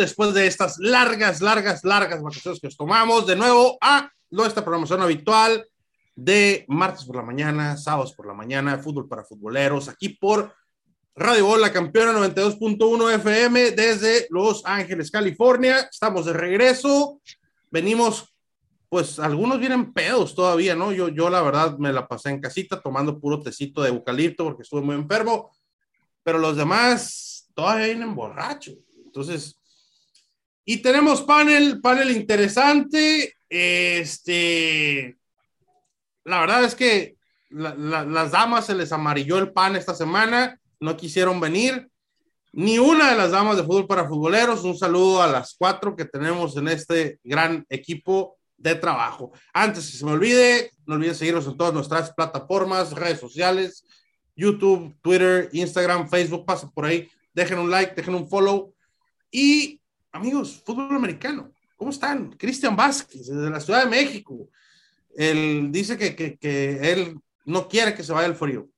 después de estas largas, largas, largas vacaciones que os tomamos de nuevo a nuestra programación habitual de martes por la mañana, sábados por la mañana, fútbol para futboleros, aquí por Radio Bola Campeona 92.1 FM desde Los Ángeles, California. Estamos de regreso. Venimos, pues algunos vienen pedos todavía, ¿no? Yo, yo la verdad me la pasé en casita tomando puro tecito de eucalipto porque estuve muy enfermo, pero los demás todavía vienen borrachos. Entonces, y tenemos panel, panel interesante. Este, la verdad es que las damas se les amarilló el pan esta semana, no quisieron venir. Ni una de las damas de fútbol para futboleros. Un saludo a las cuatro que tenemos en este gran equipo de trabajo. Antes que se me olvide, no olviden seguirnos en todas nuestras plataformas, redes sociales, YouTube, Twitter, Instagram, Facebook, pasa por ahí dejen un like, dejen un follow. Y amigos, fútbol americano, ¿cómo están? Cristian Vázquez, desde la Ciudad de México. Él dice que, que, que él no quiere que se vaya el frío.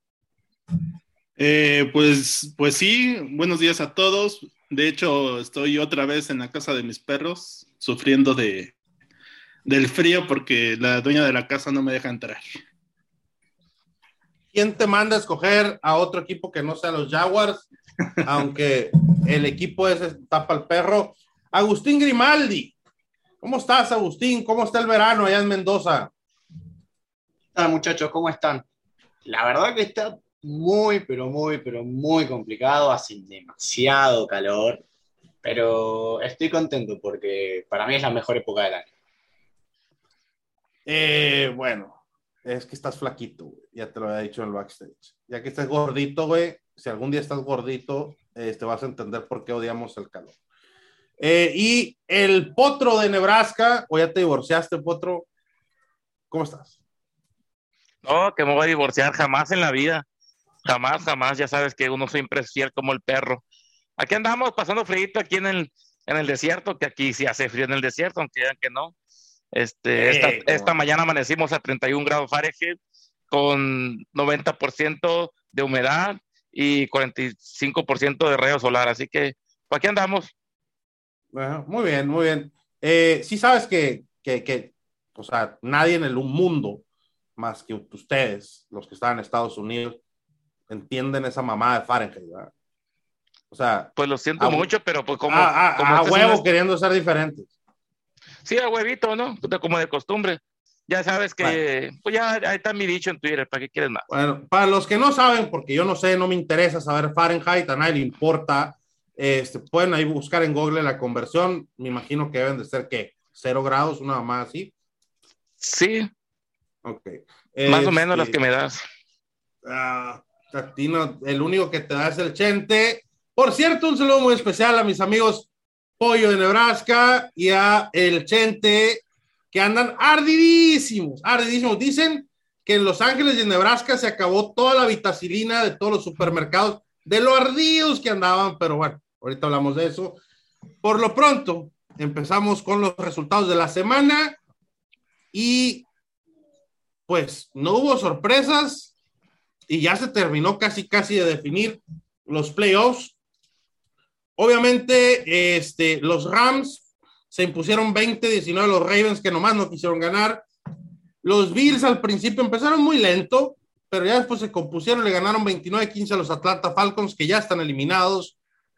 Eh, pues, pues sí, buenos días a todos. De hecho, estoy otra vez en la casa de mis perros, sufriendo de, del frío porque la dueña de la casa no me deja entrar. ¿Quién te manda a escoger a otro equipo que no sea los Jaguars? Aunque el equipo es tapa al perro. Agustín Grimaldi, ¿cómo estás, Agustín? ¿Cómo está el verano allá en Mendoza? ¿Qué muchachos? ¿Cómo están? La verdad que está muy, pero muy, pero muy complicado, hace demasiado calor, pero estoy contento porque para mí es la mejor época del año. Eh, bueno, es que estás flaquito, ya te lo había dicho en el backstage. Ya que estás gordito, güey, si algún día estás gordito, este, vas a entender por qué odiamos el calor. Eh, y el potro de Nebraska, o ya te divorciaste, potro, ¿cómo estás? No, que me voy a divorciar jamás en la vida. Jamás, jamás. Ya sabes que uno siempre es fiel como el perro. Aquí andamos pasando frío aquí en el, en el desierto, que aquí sí hace frío en el desierto, aunque digan que no. Este, esta, esta, mañana amanecimos a 31 grados Fahrenheit con 90% de humedad y 45% de rayo solar. Así que, ¿para qué andamos? Bueno, muy bien, muy bien. Eh, sí sabes que, que, que, o sea, nadie en el mundo, más que ustedes, los que están en Estados Unidos, entienden esa mamá de Fahrenheit, ¿verdad? O sea, pues lo siento mucho, pero pues como... A, huevo queriendo ser diferentes. Sí, a huevito, ¿no? Como de costumbre. Ya sabes que, pues ya ahí está mi dicho en Twitter, ¿para qué quieres más? Bueno, para los que no saben, porque yo no sé, no me interesa saber Fahrenheit, a nadie le importa, este, pueden ahí buscar en Google la conversión, me imagino que deben de ser, ¿qué? ¿Cero grados, una más así? Sí. Ok. Más o menos las este, que me das. Ah, el único que te da es el Chente. Por cierto, un saludo muy especial a mis amigos Pollo de Nebraska y a el Chente que andan ardidísimos, ardidísimos. Dicen que en Los Ángeles y en Nebraska se acabó toda la vitacilina de todos los supermercados, de lo ardidos que andaban, pero bueno, ahorita hablamos de eso. Por lo pronto, empezamos con los resultados de la semana y pues no hubo sorpresas y ya se terminó casi casi de definir los playoffs. Obviamente, este, los Rams se impusieron 20-19 los Ravens que nomás no quisieron ganar. Los Bills al principio empezaron muy lento, pero ya después se compusieron, le ganaron 29-15 a los Atlanta Falcons que ya están eliminados.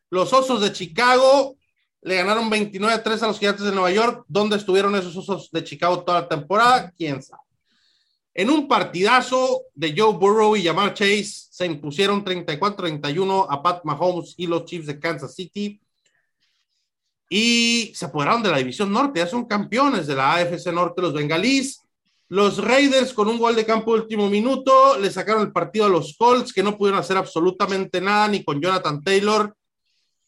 Los Osos de Chicago le ganaron 29-3 a los Gigantes de Nueva York. ¿Dónde estuvieron esos Osos de Chicago toda la temporada? ¿Quién sabe? En un partidazo de Joe Burrow y Jamar Chase se impusieron 34-31 a Pat Mahomes y los Chiefs de Kansas City y se apoderaron de la división norte, ya son campeones de la AFC Norte los bengalíes. Los Raiders con un gol de campo de último minuto le sacaron el partido a los Colts que no pudieron hacer absolutamente nada ni con Jonathan Taylor.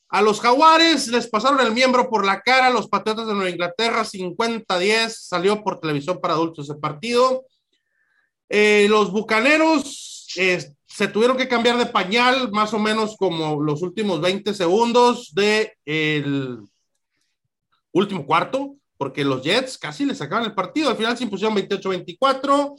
A los Jaguares les pasaron el miembro por la cara, los Patriotas de Nueva Inglaterra 50-10, salió por televisión para adultos ese partido. Eh, los Bucaneros eh, se tuvieron que cambiar de pañal más o menos como los últimos 20 segundos de el último cuarto, porque los Jets casi le sacaban el partido. Al final se impusieron 28-24.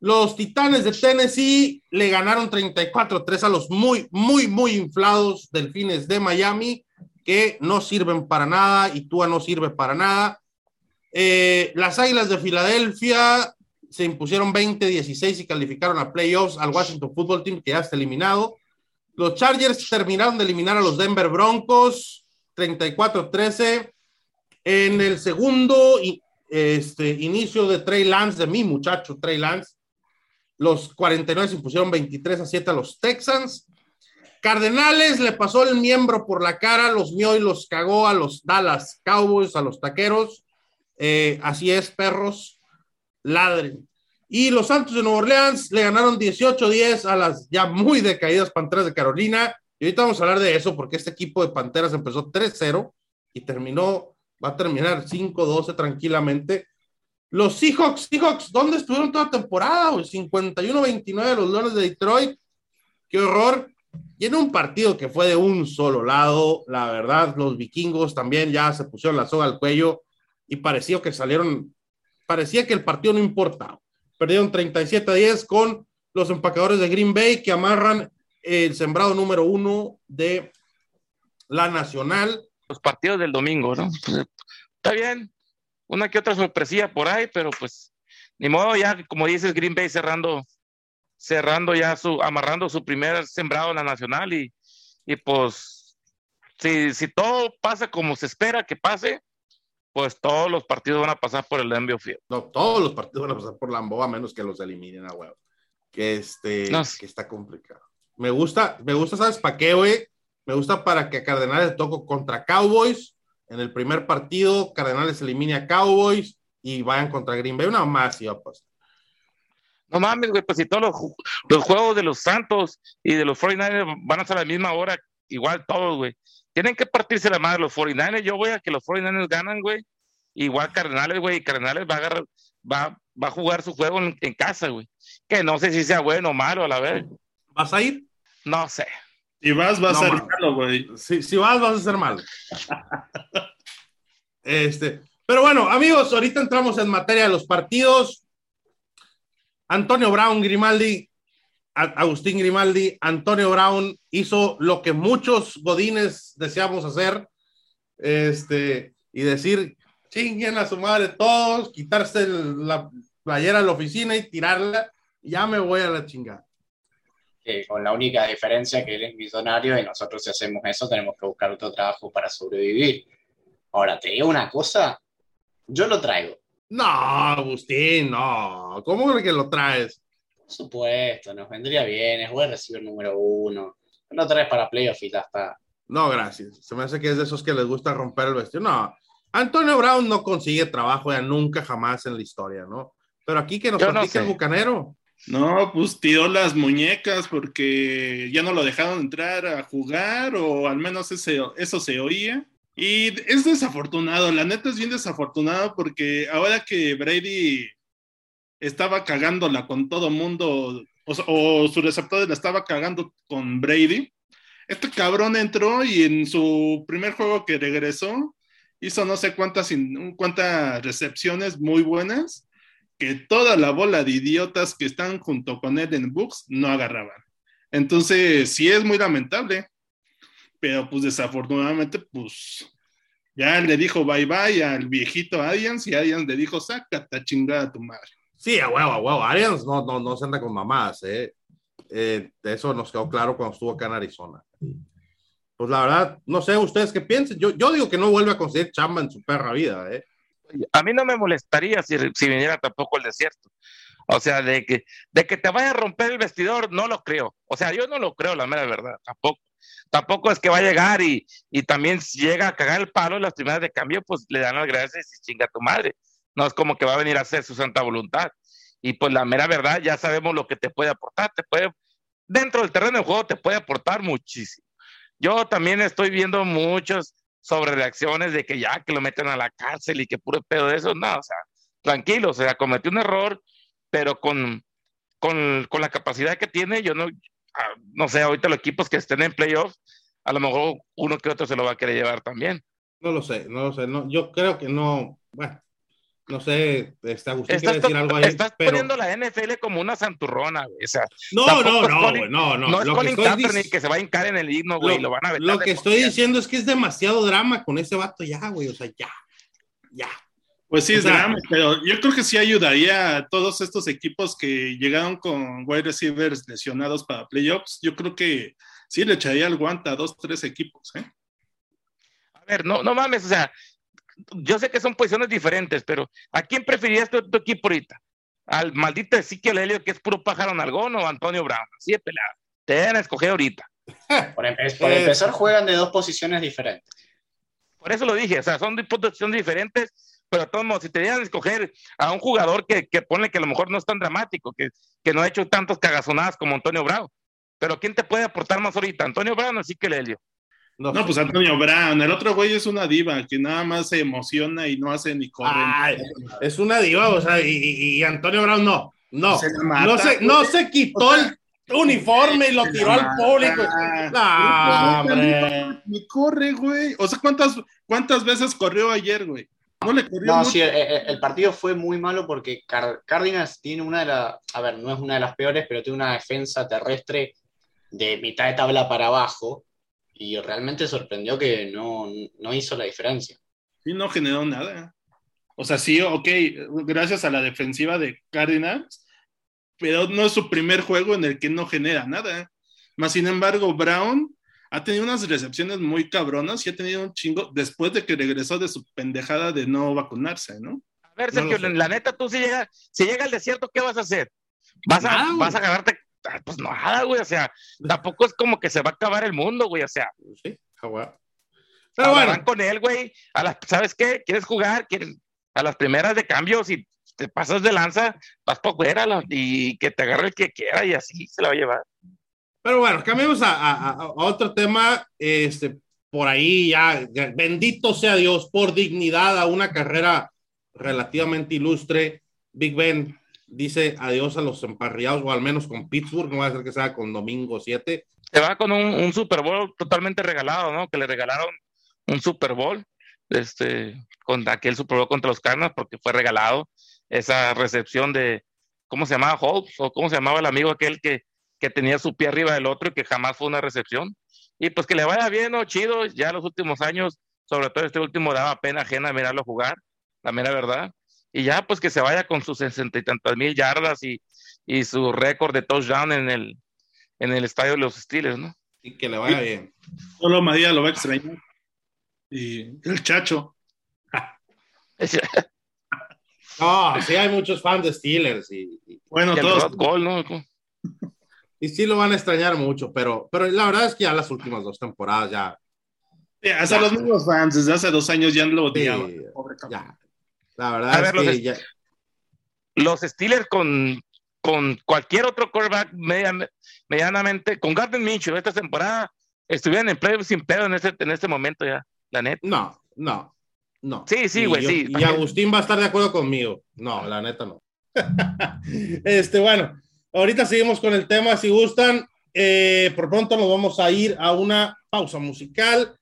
Los Titanes de Tennessee le ganaron 34-3 a los muy, muy, muy inflados Delfines de Miami. que no sirven para nada y Tua no sirve para nada. Eh, las Águilas de Filadelfia se impusieron 20-16 y calificaron a playoffs al Washington Football Team, que ya está eliminado. Los Chargers terminaron de eliminar a los Denver Broncos 34-13. En el segundo este, inicio de Trey Lance, de mi muchacho Trey Lance, los 49 se impusieron 23 a 7 a los Texans. Cardenales le pasó el miembro por la cara, los mió y los cagó a los Dallas Cowboys, a los taqueros. Eh, así es, perros, ladren. Y los Santos de Nueva Orleans le ganaron 18-10 a las ya muy decaídas Panteras de Carolina. Y ahorita vamos a hablar de eso porque este equipo de Panteras empezó 3-0 y terminó, va a terminar 5-12 tranquilamente. Los Seahawks, Seahawks, ¿dónde estuvieron toda temporada? 51-29 los Leones de Detroit. Qué horror. Y en un partido que fue de un solo lado, la verdad, los vikingos también ya se pusieron la soga al cuello y parecía que salieron, parecía que el partido no importaba. Perdieron 37 a 10 con los empacadores de Green Bay que amarran el sembrado número uno de la Nacional. Los partidos del domingo, ¿no? Pues, está bien, una que otra sorpresilla por ahí, pero pues ni modo, ya como dices, Green Bay cerrando cerrando ya su, amarrando su primer sembrado en la nacional y, y pues si, si todo pasa como se espera que pase, pues todos los partidos van a pasar por el Lambeau Field. No, todos los partidos van a pasar por Lambeau a menos que los eliminen a huevo. Que este, que está complicado. Me gusta, me gusta, ¿sabes para qué, güey? Me gusta para que Cardenales toco contra Cowboys. En el primer partido, Cardenales elimine a Cowboys y vayan contra Green Bay. Una más y va a pasar. No mames, güey, pues si todos los, juegos de los Santos y de los 49ers van a ser a la misma hora, igual todos, güey. Tienen que partirse la madre los 49ers. Yo voy a que los 49ers ganan, güey. Igual Cardenales, güey. Cardenales va a agarrar, va, va a jugar su juego en, casa, güey. Que no sé si sea bueno o malo a la vez. ¿Vas a ir? No sé. Si vas, vas a ser malo, güey. Si, si vas, vas a ser malo. este, pero bueno, amigos, ahorita entramos en materia de los partidos. Antonio Brown Grimaldi, Agustín Grimaldi, Antonio Brown hizo lo que muchos godines deseamos hacer, este, y decir, chinguen a su madre todos, quitarse la playera de la oficina y tirarla, ya me voy a la chingada. Con la única diferencia que él es millonario y nosotros si hacemos eso tenemos que buscar otro trabajo para sobrevivir. Ahora, te digo una cosa, yo lo traigo. No, Agustín, no. ¿Cómo que lo traes? Por supuesto, nos vendría bien, es buen recibir número uno. No traes para playoff y ya está. No, gracias. Se me hace que es de esos que les gusta romper el vestido. No, Antonio Brown no consigue trabajo ya nunca jamás en la historia, ¿no? Pero aquí que nos platique el bucanero. No, pues tiró las muñecas porque ya no lo dejaron entrar a jugar o al menos eso se oía. Y es desafortunado, la neta es bien desafortunado porque ahora que Brady estaba cagándola con todo mundo, o, su receptor la estaba cagando con Brady, este cabrón entró y en su primer juego que regresó hizo no sé cuántas recepciones muy buenas que toda la bola de idiotas que están junto con él en Books no agarraban. Entonces, sí es muy lamentable pero pues desafortunadamente, pues ya le dijo bye bye al viejito Arians y Arians le dijo, sácate chingada a tu madre. Sí, a huevo, a huevo. Arians no, no, no se anda con mamás, ¿eh? ¿eh? Eso nos quedó claro cuando estuvo acá en Arizona. Pues la verdad, no sé ustedes qué piensen. Yo, yo digo que no vuelve a conseguir chamba en su perra vida, ¿eh? A mí no me molestaría si, si viniera tampoco el desierto. O sea, de que, de que te vaya a romper el vestidor, no lo creo. O sea, yo no lo creo, la mera verdad, tampoco tampoco es que va a llegar y, y también llega a cagar el palo las primeras de cambio, pues le dan las gracias y chinga a tu madre. No es como que va a venir a hacer su santa voluntad. Y pues la mera verdad, ya sabemos lo que te puede aportar. Te puede, dentro del terreno de juego te puede aportar muchísimo. Yo también estoy viendo muchos sobre reacciones de que ya que lo meten a la cárcel y que puro pedo de eso. No, o sea, tranquilo, o sea, cometió un error, pero con, con, con la capacidad que tiene, yo no, no sé, ahorita los equipos que estén en playoffs, a lo mejor uno que otro se lo va a querer llevar también. No lo sé, no lo sé. No, yo creo que no. Bueno, No sé, este, Agustín quiere decir algo ahí. estás pero... poniendo la NFL como una santurrona, güey. O sea, No, no, no, Colin- güey, no, no. no es Lo que Colin Kaepernick dic- que se va a hincar en el himno, güey. Lo- Lo, van a vetar Lo que estoy diciendo es que es demasiado drama con ese vato ya, güey. O sea, ya. Ya. Pues sí, O es sea- drama, pero yo creo que sí ayudaría a todos estos equipos que llegaron con wide receivers lesionados para playoffs. Yo creo que sí le echaría el guante a dos, tres equipos, ¿eh? A ver, no, no mames, o sea, yo sé que son posiciones diferentes, pero ¿a quién preferirías tu, tu equipo ahorita? ¿Al maldito Ezequiel Helio, que es puro pájaro nalgón, o Antonio Brown? Así de pelado. Te deben escoger ahorita. Por, empe- por empezar, juegan de dos posiciones diferentes. Por eso lo dije, o sea, son posiciones diferentes, pero todos modos, si te dieran a escoger a un jugador que, que pone que a lo mejor no es tan dramático, que, que no ha hecho tantas cagazonadas como Antonio Brown, pero ¿quién te puede aportar más ahorita? ¿Antonio Brown o Ezequiel Helio? No, No, pues Antonio Brown. El otro güey es una diva que nada más se emociona y no hace ni corre. Ay, es una diva, o sea, y, Antonio Brown no. No. Se mata, no, se, no se quitó O sea, el uniforme y lo tiró al público. No, hombre. Ni corre, güey. O sea, ¿cuántas, ¿cuántas veces corrió ayer, güey? No le corrió No, mucho. sí, el, el- el partido fue muy malo porque Cardinals tiene una de las, a ver, no es una de las peores, pero tiene una defensa terrestre de mitad de tabla para abajo y realmente sorprendió que no, no hizo la diferencia. Sí, no generó nada. O sea, sí, ok, gracias a la defensiva de Cardinals, pero no es su primer juego en el que no genera nada. Más sin embargo, Brown ha tenido unas recepciones muy cabronas y ha tenido un chingo después de que regresó de su pendejada de no vacunarse, ¿no? A ver, Sergio, la neta, tú si llega, si llega al desierto, ¿qué vas a hacer? ¿Vas a, vas a agarrarte? Ah, Pues nada, güey, o sea, tampoco es como que se va a acabar el mundo, güey, o sea, Sí, ah, güey. Pero bueno, van con él, güey, a las, ¿sabes qué? ¿Quieres jugar? ¿Quieres? A las primeras de cambio, si te pasas de lanza, vas por fuera la- y que te agarre el que quiera y así se la va a llevar. pero bueno, cambiemos a, a- a- otro tema. Este, por ahí ya, bendito sea Dios, por dignidad a una carrera relativamente ilustre. Big Ben dice adiós a los emparrillados, o al menos con Pittsburgh, no va a ser que sea con Domingo 7. Se va con un, un Super Bowl totalmente regalado, ¿no? Que le regalaron un Super Bowl, este, con aquel Super Bowl contra los Cardinals, porque fue regalado esa recepción de, ¿cómo se llamaba? Holmes, o cómo se llamaba el amigo aquel que, que tenía su pie arriba del otro y que jamás fue una recepción. Y pues que le vaya bien, ¿no? Chido, ya los últimos años, sobre todo este último, daba pena ajena mirarlo jugar, la mera verdad. Y ya, pues que se vaya con sus sesenta y tantas mil yardas y, y su récord de touchdown en el, en el estadio de los Steelers, ¿no? Y que le vaya bien. Solo María lo va a extrañar. Y el chacho. No, sí hay muchos fans de Steelers y, y- Bueno, Y todos. ¿no? y sí lo van a extrañar mucho, pero, pero la verdad es que ya las últimas dos temporadas ya, Sí, hasta los mismos fans desde hace dos años ya lo Sí, odiaban. Pobre cabrón. ya. La verdad A ver, los que est- ya, Los Steelers con, con cualquier otro quarterback media- medianamente, con Gardner Minshew esta temporada, estuvieran en playoffs sin pedo en este, en este momento ya, la neta. no, no, no. Sí, sí, güey, sí. Y Agustín va a estar de acuerdo conmigo. No, la neta no. este, bueno, ahorita seguimos con el tema, si gustan. Eh, por pronto nos vamos a ir a una pausa musical.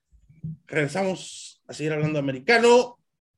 Regresamos a seguir hablando americano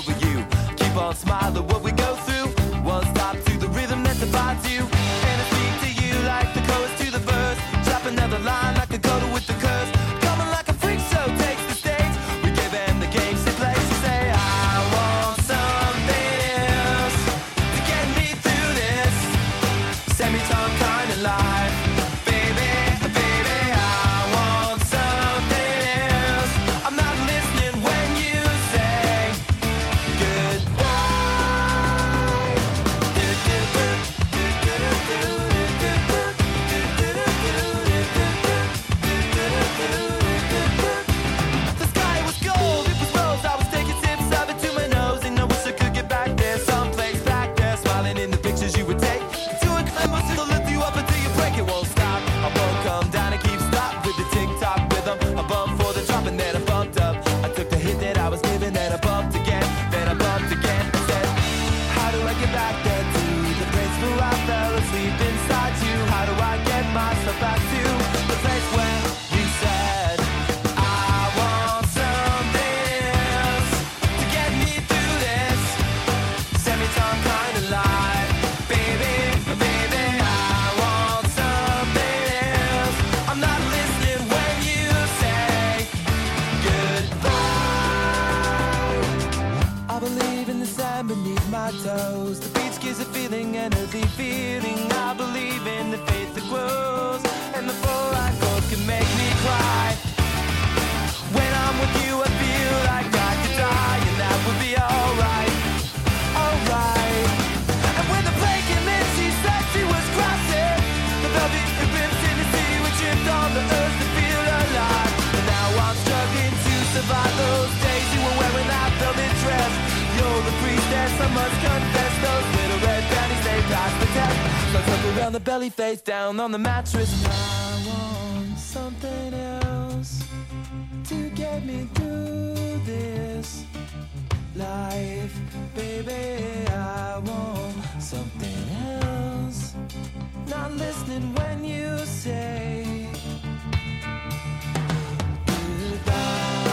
over you. Keep on smiling what we Around the belly, face down on the mattress. I want something else to get me through this life, baby. I want something else. Not listening when you say goodbye.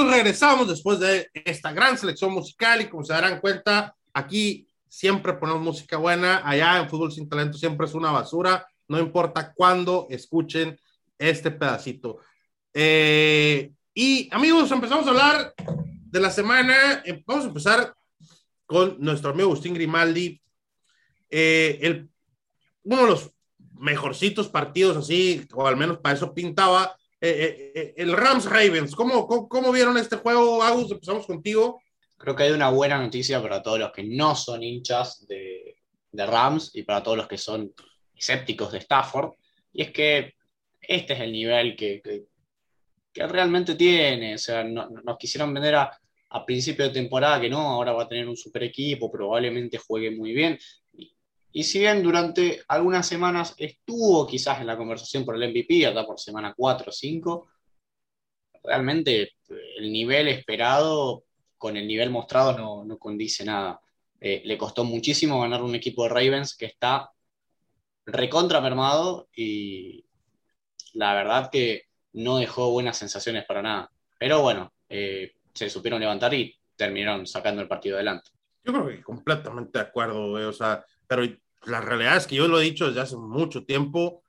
Amigos, regresamos después de esta gran selección musical y como se darán cuenta, aquí siempre ponemos música buena, allá en Fútbol Sin Talento siempre es una basura, no importa cuándo escuchen este pedacito. Eh, y amigos, empezamos a hablar de la semana, Eh, vamos a empezar con nuestro amigo Agustín Grimaldi, Eh, el, uno de los mejorcitos partidos así, o al menos para eso pintaba, eh, eh, eh, el Rams Ravens. ¿Cómo, cómo, vieron este juego, Agus? Empezamos contigo. Creo que hay una buena noticia para todos los que no son hinchas de, de Rams y para todos los que son escépticos de Stafford. Y es que este es el nivel que, que, realmente tiene. O sea, no- nos quisieron vender a, a principio de temporada que no, ahora va a tener un super equipo, probablemente juegue muy bien. Y, si bien durante algunas semanas estuvo quizás en la conversación por el MVP, hasta por semana 4 o 5, realmente eh, el nivel esperado con el nivel mostrado no, no condice nada. Eh, le costó muchísimo ganar un equipo de Ravens que está recontra mermado y la verdad que no dejó buenas sensaciones para nada. Pero bueno, eh, se supieron levantar y terminaron sacando el partido adelante. Yo creo que completamente de acuerdo, o sea, pero la realidad es que yo lo he dicho desde hace mucho tiempo,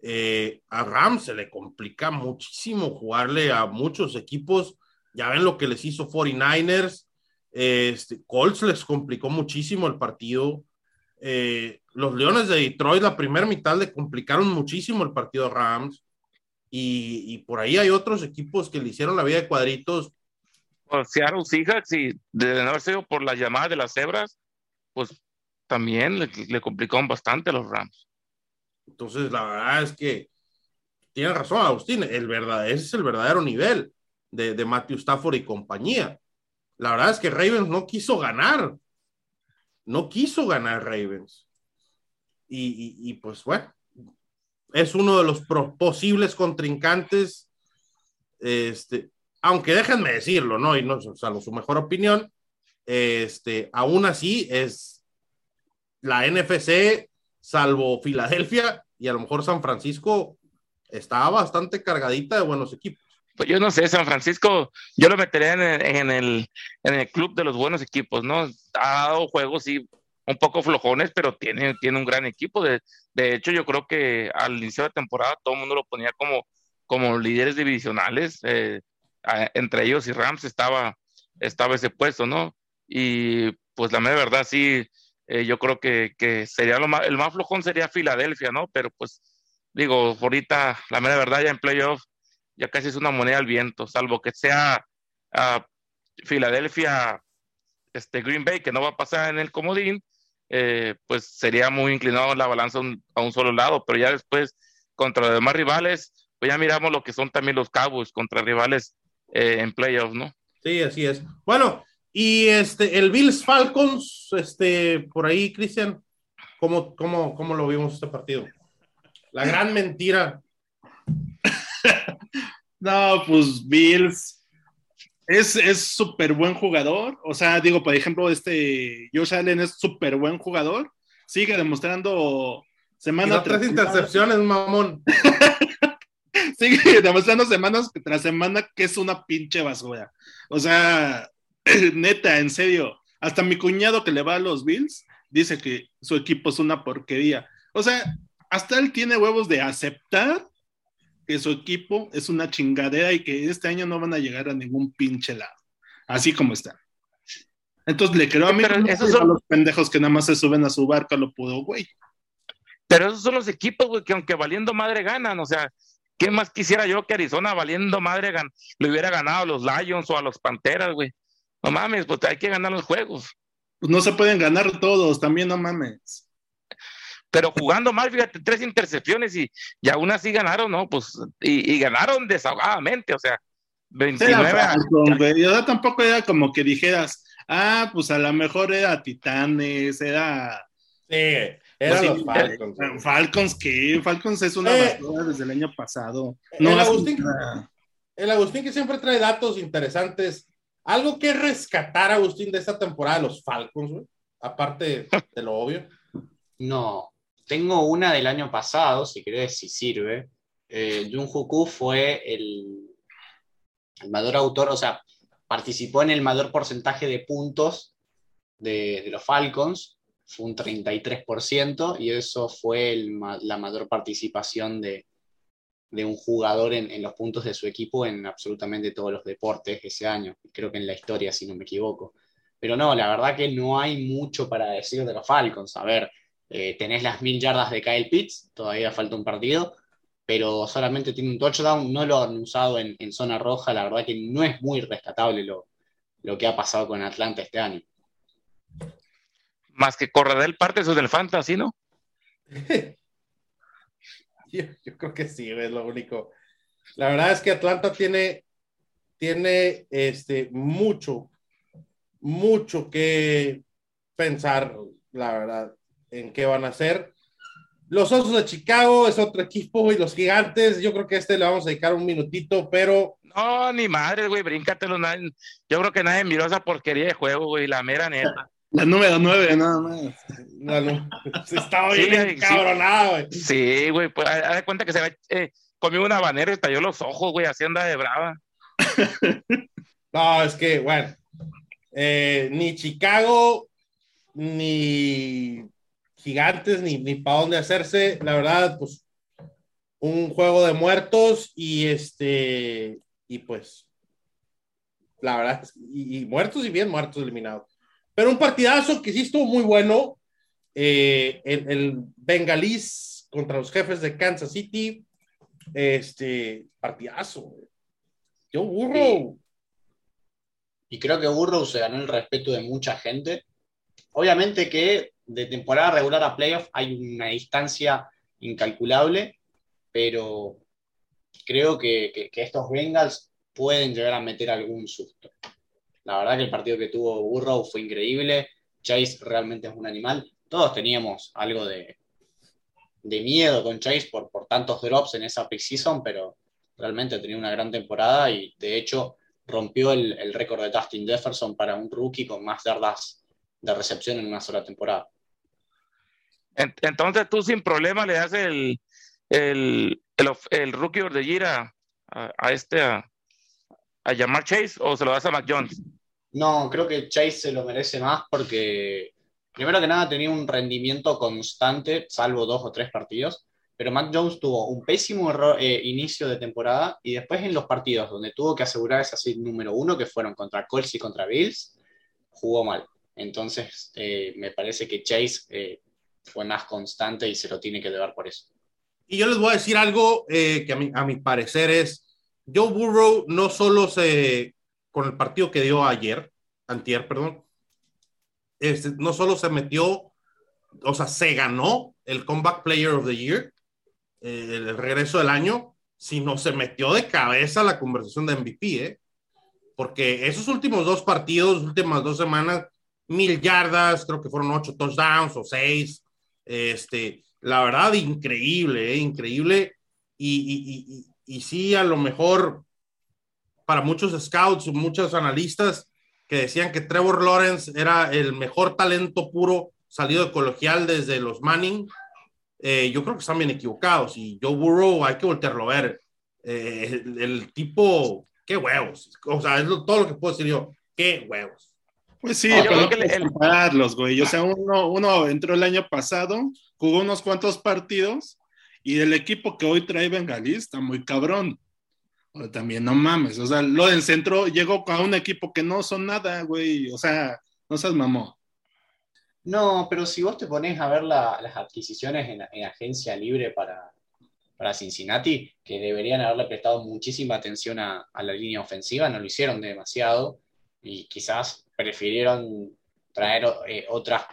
eh, a Rams se le complica muchísimo jugarle a muchos equipos, ya ven lo que les hizo 49ers, este, Colts les complicó muchísimo el partido, eh, los Leones de Detroit la primera mitad le complicaron muchísimo el partido a Rams, y, y por ahí hay otros equipos que le hicieron la vida de cuadritos, Seattle Seahawks y de no haber sido por la llamada de las cebras, pues también le, le complicaron bastante a los Rams. Entonces, la verdad es que tiene razón Agustín, ese es el verdadero nivel de, de Matthew Stafford y compañía. La verdad es que Ravens no quiso ganar, no quiso ganar Ravens. Y, y- pues bueno, es uno de los posibles contrincantes, este, aunque déjenme decirlo, ¿no? Y no, salvo su mejor opinión, este, aún así es la NFC, salvo Filadelfia y a lo mejor San Francisco, está bastante cargadita de buenos equipos. Pues yo no sé, San Francisco, yo lo metería en el, en el, en el club de los buenos equipos, ¿no? Ha dado juegos, sí, un poco flojones, pero tiene, tiene un gran equipo. De, de hecho, yo creo que al inicio de temporada todo el mundo lo ponía como, como líderes divisionales. eh, entre ellos y Rams estaba, estaba ese puesto, ¿no? Y pues la mera verdad, sí, eh, yo creo que, que sería lo más, el más flojón sería Filadelfia, ¿no? Pero pues, digo, ahorita, la mera verdad, ya en playoff ya casi es una moneda al viento, salvo que sea ah, Filadelfia, este Green Bay, que no va a pasar en el comodín, eh, pues sería muy inclinado la balanza un, a un solo lado, pero ya después contra los demás rivales, pues ya miramos lo que son también los Cowboys contra rivales eh, en playoffs, ¿no? Sí, así es. Bueno, y este, el Bills Falcons, este, por ahí, Cristian, ¿cómo, cómo, ¿cómo lo vimos este partido? La gran mentira. No, pues Bills es es súper buen jugador. O sea, digo, por ejemplo, este Josh Allen es súper buen jugador. Sigue demostrando semana no tres tras intercepciones, mamón. sigue demostrando semanas tras semana que es una pinche basura. O sea, neta, en serio. Hasta mi cuñado que le va a los Bills dice que su equipo es una porquería. O sea, hasta él tiene huevos de aceptar que su equipo es una chingadera y que este año no van a llegar a ningún pinche lado. Así como está. Entonces le creo a mí pero esos son- los pendejos que nada más se suben a su barca lo pudo, güey. Pero esos son los equipos, güey, que aunque valiendo madre ganan, o sea, ¿qué más quisiera yo que Arizona valiendo madre gan le hubiera ganado a los Lions o a los Panteras, güey? No mames, pues hay que ganar los juegos. Pues no se pueden ganar todos, también no mames. Pero jugando mal, fíjate, tres intercepciones y, y aún así ganaron, ¿no? Pues, y, y ganaron desahogadamente, o sea, Era 29 a- Falcon, güey. O sea, tampoco era como que dijeras, ah, pues a lo mejor era Titanes, era Sí, eran Sí, los Falcons. Falcons, ¿qué? Falcons es una Eh, basura desde el año pasado. el hace Agustín-. El Agustín que siempre trae datos interesantes. Algo que rescatar, Agustín, de esta temporada de los Falcons, güey. Aparte de lo obvio. No, tengo una del año pasado, si querés, si sirve. Eh, Jun Huku fue el, el mayor autor, o sea, participó en el mayor porcentaje de puntos de, los Falcons, fue un 33%, y eso fue la mayor participación de, de un jugador en, en los puntos de su equipo en absolutamente todos los deportes ese año, creo que en la historia, si no me equivoco. Pero no, la verdad que no hay mucho para decir de los Falcons. A ver, eh, tenés las mil yardas de Kyle Pitts, todavía falta un partido, pero solamente tiene un touchdown, no lo han usado en, en zona roja, la verdad que no es muy rescatable lo, lo que ha pasado con Atlanta este año. más que Corredel parte eso del fantasy, ¿no? Yo, creo que sí, es lo único. La verdad es que Atlanta tiene, tiene este, mucho, mucho que pensar, la verdad, en qué van a hacer. Los Osos de Chicago es otro equipo y los Gigantes, yo creo que a este le vamos a dedicar un minutito, pero No, ni madre, güey, bríncatelo. nadie- Yo creo que nadie miró esa porquería de juego, güey, la mera neta. La número 9, nada más. no, no, se estaba Sí, bien sí. encabronado, güey. Sí, güey, pues haz de cuenta que se ve, eh, comió un habanero y talló los ojos, güey, así anda de brava. No, es que, bueno, eh, ni Chicago, ni Gigantes, ni, ni para dónde hacerse. La verdad, pues, un juego de muertos y este, y pues, la verdad, y muertos y bien muertos eliminados. Pero un partidazo que sí estuvo muy bueno. eh, el, el contra los jefes de Kansas City. Este, partidazo. Yo burro. Y creo que Burrow se ganó el respeto de mucha gente. Obviamente que de temporada regular a playoff hay una distancia incalculable, pero creo que- que estos Bengals pueden llegar a meter algún susto. La verdad que el partido que tuvo Burrow fue increíble. Chase realmente es un animal. Todos teníamos algo de, de miedo con Chase por, por tantos drops en esa preseason, pero realmente tenía una gran temporada y de hecho rompió el, el récord de Dustin Jefferson para un rookie con más yardas de recepción en una sola temporada. En- Entonces tú sin problema le das el, el, el, rookie the year a, a, este, a, a Jamar Chase o se lo das a Mac Jones. No, creo que Chase se lo merece más porque, primero que nada, tenía un rendimiento constante, salvo dos o tres partidos, pero Mac Jones tuvo un pésimo error- eh, inicio de temporada y después en los partidos donde tuvo que asegurar ese seed número uno, que fueron contra Colts y contra Bills, jugó mal. Entonces, eh, me parece que Chase eh, fue más constante y se lo tiene que llevar por eso. Y yo les voy a decir algo eh, que a mi, a mi parecer es, Joe Burrow no solo se, con el partido que dio ayer, antier, perdón, no solo se metió o sea, se ganó el Comeback Player of the Year, eh, el regreso del año, sino se metió de cabeza la conversación de MVP, ¿eh? Porque esos últimos dos partidos, últimas dos semanas, mil yardas, creo que fueron ocho touchdowns o seis. Este, la verdad, increíble, ¿eh? increíble. Y, y, y sí, a lo mejor para muchos scouts, muchos analistas que decían que Trevor Lawrence era el mejor talento puro salido de colegial desde los Manning. Eh, yo creo que están bien equivocados y Joe Burrow hay que voltearlo a ver. Eh, el, el, tipo, qué huevos. O sea, es lo, todo lo que puedo decir yo. Qué huevos. Pues sí, Yo pero creo no que el- compararlos, güey. O sea, uno, uno entró el año pasado, jugó unos cuantos partidos y el equipo que hoy trae Bengalí está muy cabrón. También no mames. O sea, lo del centro llegó a un equipo que no son nada, güey. O sea, no seas mamón. No, pero si vos te pones a ver la- las adquisiciones en, en agencia libre para, para Cincinnati, que deberían haberle prestado muchísima atención a, la línea ofensiva, no lo hicieron demasiado y quizás prefirieron traer eh, otras,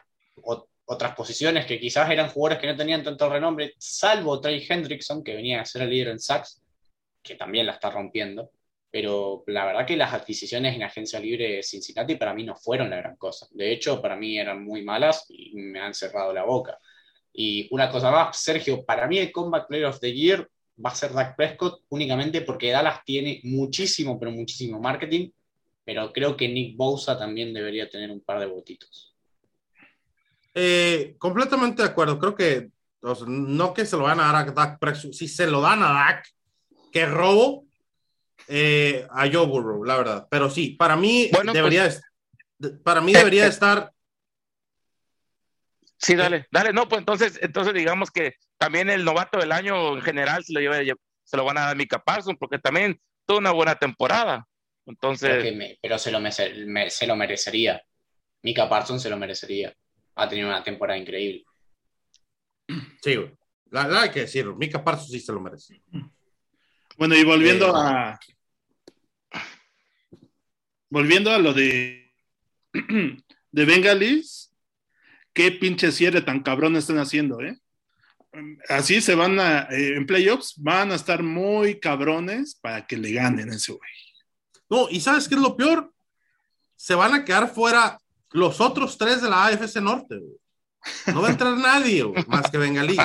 otras posiciones que quizás eran jugadores que no tenían tanto renombre, salvo Trey Hendrickson, que venía a ser el líder en sacks, que también la está rompiendo. Pero la verdad que las adquisiciones en agencia libre de Cincinnati para mí no fueron la gran cosa. De hecho, para mí eran muy malas y me han cerrado la boca. Y una cosa más, Sergio, para mí el Comeback Player of the Year va a ser Dak Prescott únicamente porque Dallas tiene muchísimo, pero muchísimo marketing, pero creo que Nick Bosa también debería tener un par de votitos. Eh, completamente de acuerdo. Creo que no que se lo van a dar a Dak Prescott. Si se lo dan a Dak, que robo eh, a Joe Burrow, la verdad. Pero sí, para mí Bueno, debería, de- para mí debería estar. Sí, dale, dale, no, pues entonces, entonces digamos que también el novato del año en general se lo, lleva, se lo van a dar a Mika Parsons, porque también tuvo una buena temporada. Entonces, que me- pero se lo, merece- me- se lo merecería. Mika Parsons se lo merecería. Ha tenido una temporada increíble. Sí. La, la hay que decirlo. Mika Parsons sí se lo merece. Bueno, y volviendo Eh. a. Volviendo a lo de. de Bengalis, qué pinche cierre tan cabrón están haciendo, ¿eh? Así se van a. eh, en playoffs van a estar muy cabrones para que le ganen ese güey. No, y ¿sabes qué es lo peor? Se van a quedar fuera los otros tres de la AFC Norte. güey. No va a entrar nadie güey, más que Bengalís.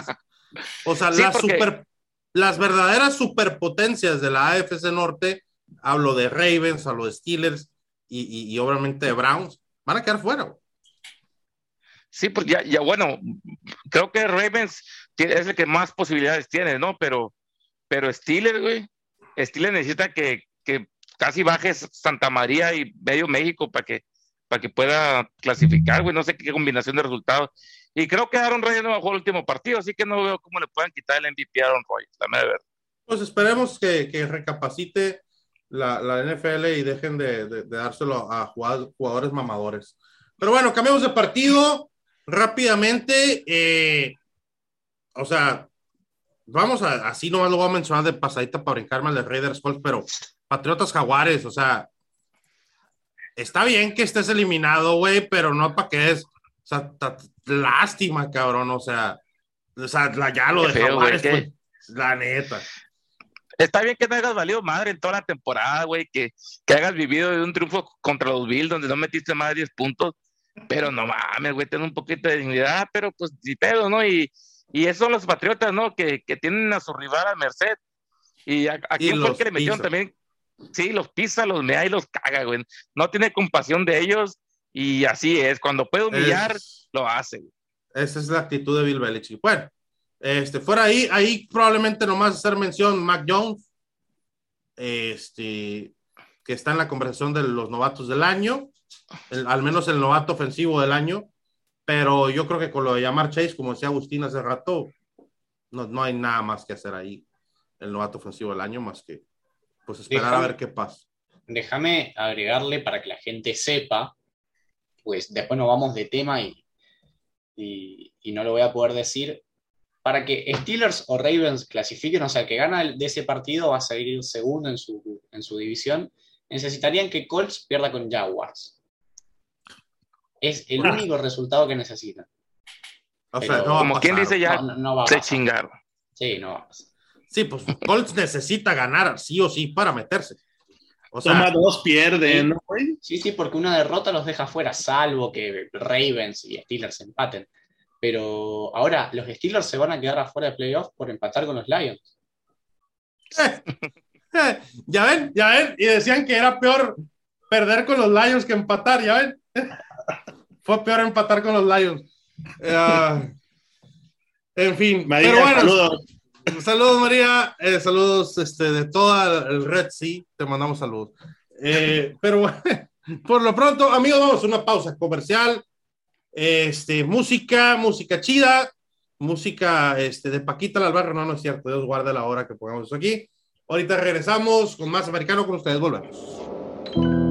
O sea, Sí, porque- super, las verdaderas superpotencias de la AFC Norte, hablo de Ravens, hablo de Steelers y, y- obviamente de Browns, van a quedar fuera. sí, pues ya, ya bueno, creo que Ravens tiene- es el que más posibilidades tiene, ¿no? Pero, pero Steelers, güey, Steelers necesita que, que casi baje Santa María y medio México para que, para que pueda clasificar, güey, no sé qué combinación de resultados. Y creo que Aaron Rodgers no bajó el último partido, así que no veo cómo le puedan quitar el MVP a Aaron Rodgers, la verdad. Pues esperemos que, que recapacite la, la NFL y dejen de, de- de dárselo a jugadores, jugadores mamadores. Pero bueno, cambiamos de partido rápidamente. eh, o sea, vamos a, así nomás lo voy a mencionar de pasadita para brincarme de Raiders Colts, pero Patriotas Jaguares, o sea, está bien que estés eliminado, güey, pero no para que es, sea, ta- lástima, cabrón, o sea, o sea, la- ya lo Qué de feo, güey, Jaguares, qué- pues, la neta. Está bien que no hayas valido madre en toda la temporada, güey, que, que hayas vivido de un triunfo contra los Bills donde no metiste más de 10 puntos, pero no mames, güey, ten un poquito de dignidad, pero pues ni pedo, ¿no? Y, y esos son los patriotas, ¿no? Que, que tienen a su rival a merced. ¿Y a, a quién fue que le metieron pisa. también? Sí, los pisa, los mea y los caga, güey. No tiene compasión de ellos y así es. Cuando puede humillar, Es- lo hace. Esa es la actitud de Bill Belichick. Bueno, este, fuera ahí, ahí probablemente nomás hacer mención Mac Jones, este, que está en la conversación de los novatos del año, el- al menos el novato ofensivo del año, pero yo creo que con lo de llamar Chase, como decía Agustín hace rato, no, no hay nada más que hacer ahí, el novato ofensivo del año, más que pues esperar a ver qué pasa. Déjame agregarle para que la gente sepa, pues después nos vamos de tema y, y, y no lo voy a poder decir. Para que Steelers o Ravens clasifiquen, o sea, el que gana de ese partido va a seguir segundo en su, en su división, necesitarían que Colts pierda con Jaguars. Es el Ah. único resultado que necesitan. O sea, no Como quien dice ya, No, no, va a se chingaron. Sí, no va a pasar. Sí, pues Colts necesita ganar sí o sí para meterse. O sea, Toma dos, pierde, ¿no, güey? Sí, sí, porque una derrota los deja fuera, salvo que Ravens y Steelers empaten. Pero ahora los Steelers se van a quedar afuera de playoffs por empatar con los Lions. eh, ya ven, ya ven. Y decían que era peor perder con los Lions que empatar, ya ven. Fue peor empatar con los Lions. Ah, en fin, María, pero bueno, saludos. Saludos, María. Eh, saludos este, de toda el Red Sea. Te mandamos saludos. Eh, pero bueno, por lo pronto, amigos, vamos a una pausa comercial. Este, música, música chida, música este, de Paquita la. No, no es cierto. Dios guarde la hora que pongamos eso aquí. Ahorita regresamos con más americano con ustedes. Volvemos.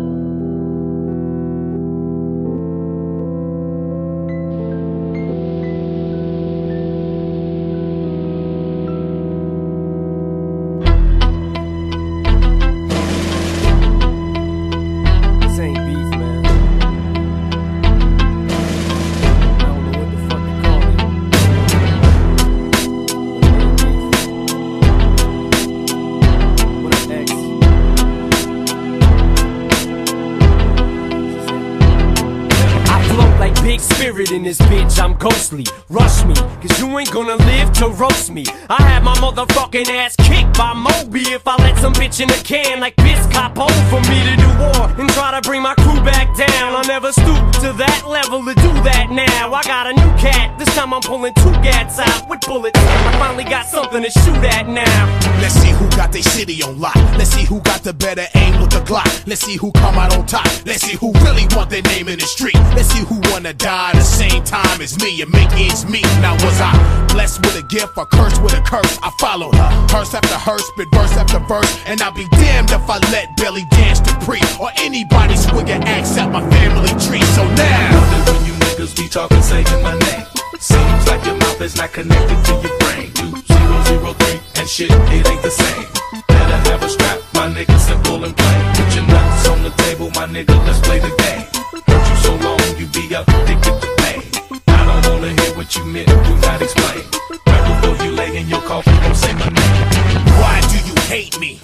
To roast me. I had my motherfucking ass kicked by Moby if I let some bitch in a can like Biz Capo for me to do war and try to bring my crew back down. I never stoop to that level to do that now. I got a new cat, this time I'm pulling two gats out with bullets. I finally got something to shoot at now. Let's see who got their city on lock. Let's see who got the better aim with the Glock. Let's see who come out on top. Let's see who really want their name in the street. Let's see who wanna die the same time as me and make ends meet. Now was I blessed with a gift or cursed with a curse? I followed her. Hearse after hearse, spit verse after verse. And I'll be damned if I let Billy dance to pre or anybody swig an axe at my family tree. So now. when you niggas be talking, saying my name. Seems like your mouth is not connected to your brain. Two zero zero three and shit, it ain't the same. Better have a strap, my nigga, simple and plain. Put your nuts on the table, my nigga, let's play the game. Hurt you so long, you be addicted to pain. I don't wanna hear what you meant, do not explain. Right before you lay in your coffin, don't say my name. Why do you hate me?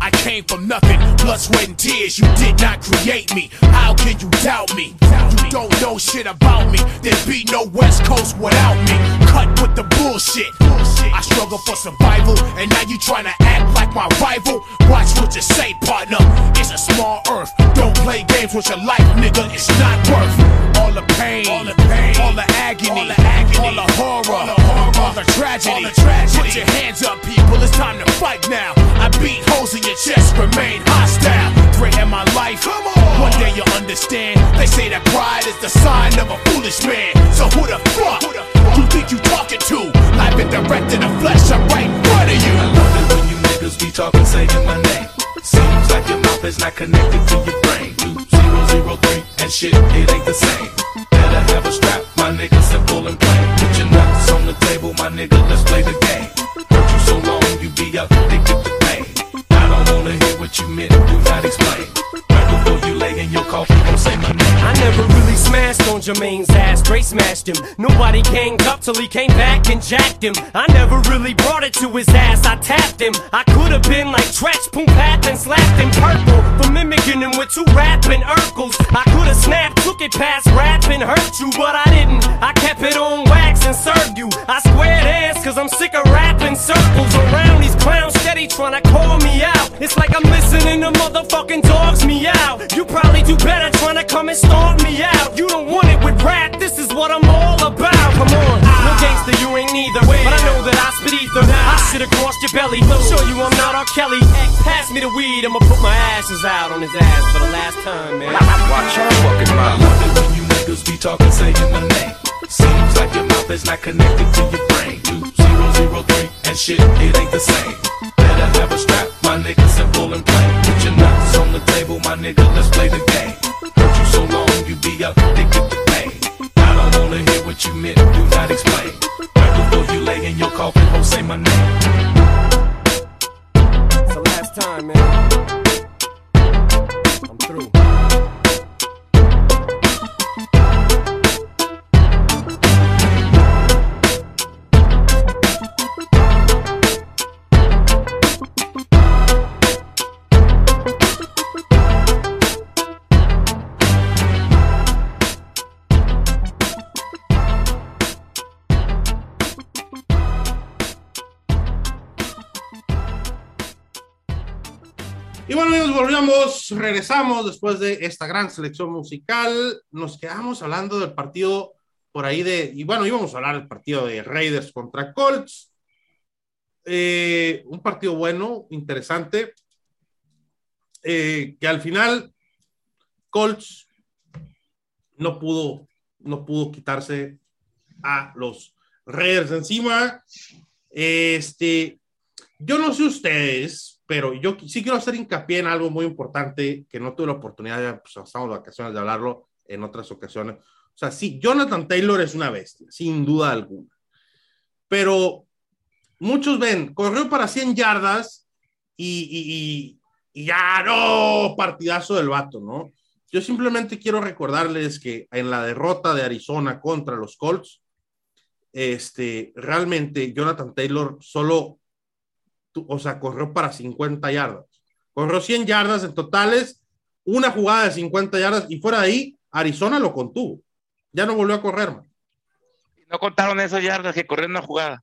I came from nothing, blood, sweat, and tears. You did not create me. How can you doubt me? You don't know shit about me. There'd be no West Coast without me. Cut with the bullshit. I struggle for survival, and now you tryna act like my rival. Watch what you say, partner. It's a small earth. Don't play games with your life, nigga. It's not worth all the pain, all the pain, all the agony, all the, agony, all the horror, all the, horror, all the tragedy. All the tragedy. Put your hands up, people. It's time to fight now. I beat holes in your chest, remain hostile. Threaten my life. Come on. One day you'll understand. They say that pride is the sign of a foolish man. So who the fuck? You think you talking to? Live and direct in the flesh. I'm right in front of you. I wonder when you niggas be talking, saying my name. Seems like your mouth is not connected to your brain. Two zero zero three and shit, it ain't the same. Better have a strap, my nigga, simple and plain. Put your nuts on the table, my nigga, let's play the game. Jermaine's ass, straight smashed him. Nobody ganged up till he came back and jacked him. I never really brought it to his ass, I tapped him. I could have been like Tretch, Poom Pat, and slapped him purple for mimicking him with two rapping Urkels. I could have snapped, took it past rap and hurt you, but I didn't. I kept it on wax and served you. I squared ass cause I'm sick of rapping circles around these clowns steady trying to call me out. It's like I'm listening to motherfucking dogs me out. You probably do better trying to come and stomp me out. You don't want it with rap, this is what I'm all about. Come on, no gangster, you ain't neither. But I know that I spit ether. I should have crossed your belly. Show you I'm not R. Kelly. Pass me the weed, I'ma put my ashes out on his ass for the last time, man. Watch your fucking mouth. When you niggas be talking, saying my name. Seems like your mouth is not connected to your brain. Two zero zero three and shit, it ain't the same. Better have a strap, my and. Put your nuts on the table, my nigga, let's play the game. Hurt you so long, you be addicted to pain. I don't wanna hear what you meant, do not explain. Right before you lay in your coffin, ho, say my name. It's the last time, man. I'm through. Volvemos, regresamos después de esta gran selección musical. Nos quedamos hablando del partido por ahí de, y bueno, íbamos a hablar del partido de Raiders contra Colts. Eh, un partido bueno, interesante, eh, que al final Colts no pudo, no pudo quitarse a los Raiders de encima. Este, yo no sé ustedes, pero yo sí quiero hacer hincapié en algo muy importante que no tuve la oportunidad, ya pues, estamos de vacaciones de hablarlo en otras ocasiones. O sea, sí, Jonathan Taylor es una bestia, sin duda alguna. Pero muchos ven, corrió para 100 yardas y, ya no, partidazo del vato, ¿no? Yo simplemente quiero recordarles que en la derrota de Arizona contra los Colts, este, realmente Jonathan Taylor solo, o sea, corrió para 50 yardas. Corrió 100 yardas en totales, una jugada de 50 yardas y fuera de ahí, Arizona lo contuvo. Ya no volvió a correr, man. No contaron esas yardas que corrieron una jugada.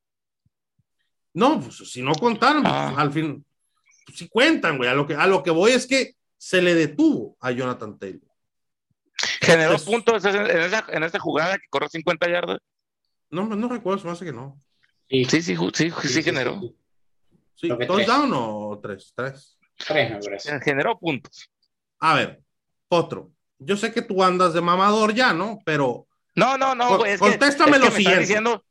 No, pues si no contaron, pues, Ah. al fin, pues, sí cuentan, güey. A lo, que, a lo que voy es que se le detuvo a Jonathan Taylor. Generó puntos en esa, en esa jugada que corrió 50 yardas. No, no recuerdo, se me hace que no. Sí, Sí, sí, sí, generó. Sí. ¿touchdown o tres? Tres. Tres, me parece. Generó puntos. A ver, otro. Yo sé que tú andas de mamador ya, ¿no? Pero No, no, no, güey. Es que, contéstame es lo siguiente. diciendo,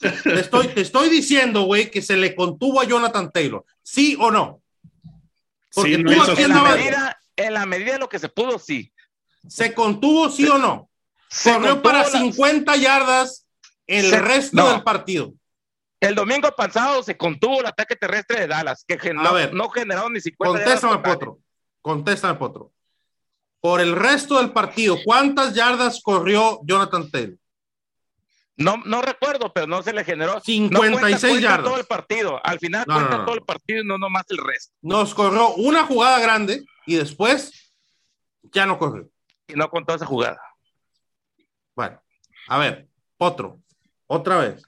te estoy, te estoy diciendo, güey, que se le contuvo a Jonathan Taylor. ¿Sí o no? Porque Sí, tú no aquí en la, medida, en la medida de lo que se pudo, sí. ¿Se contuvo, sí o no? Se Corrió para la- 50 yardas el Se- resto no. del partido. El domingo pasado se contuvo el ataque terrestre de Dallas, que gen- no, ver. no generó ni 50 Contéstame. Potro. Contéstame, Potro. Por el resto del partido, ¿cuántas yardas corrió Jonathan Taylor? No, no recuerdo, pero no se le generó. 56 no cuenta, cuenta yardas. todo el partido. Al final No, cuenta todo el partido y no nomás el resto. Nos corrió una jugada grande y después ya no corrió. Y no contó esa jugada. Bueno, a ver, Potro, otra vez.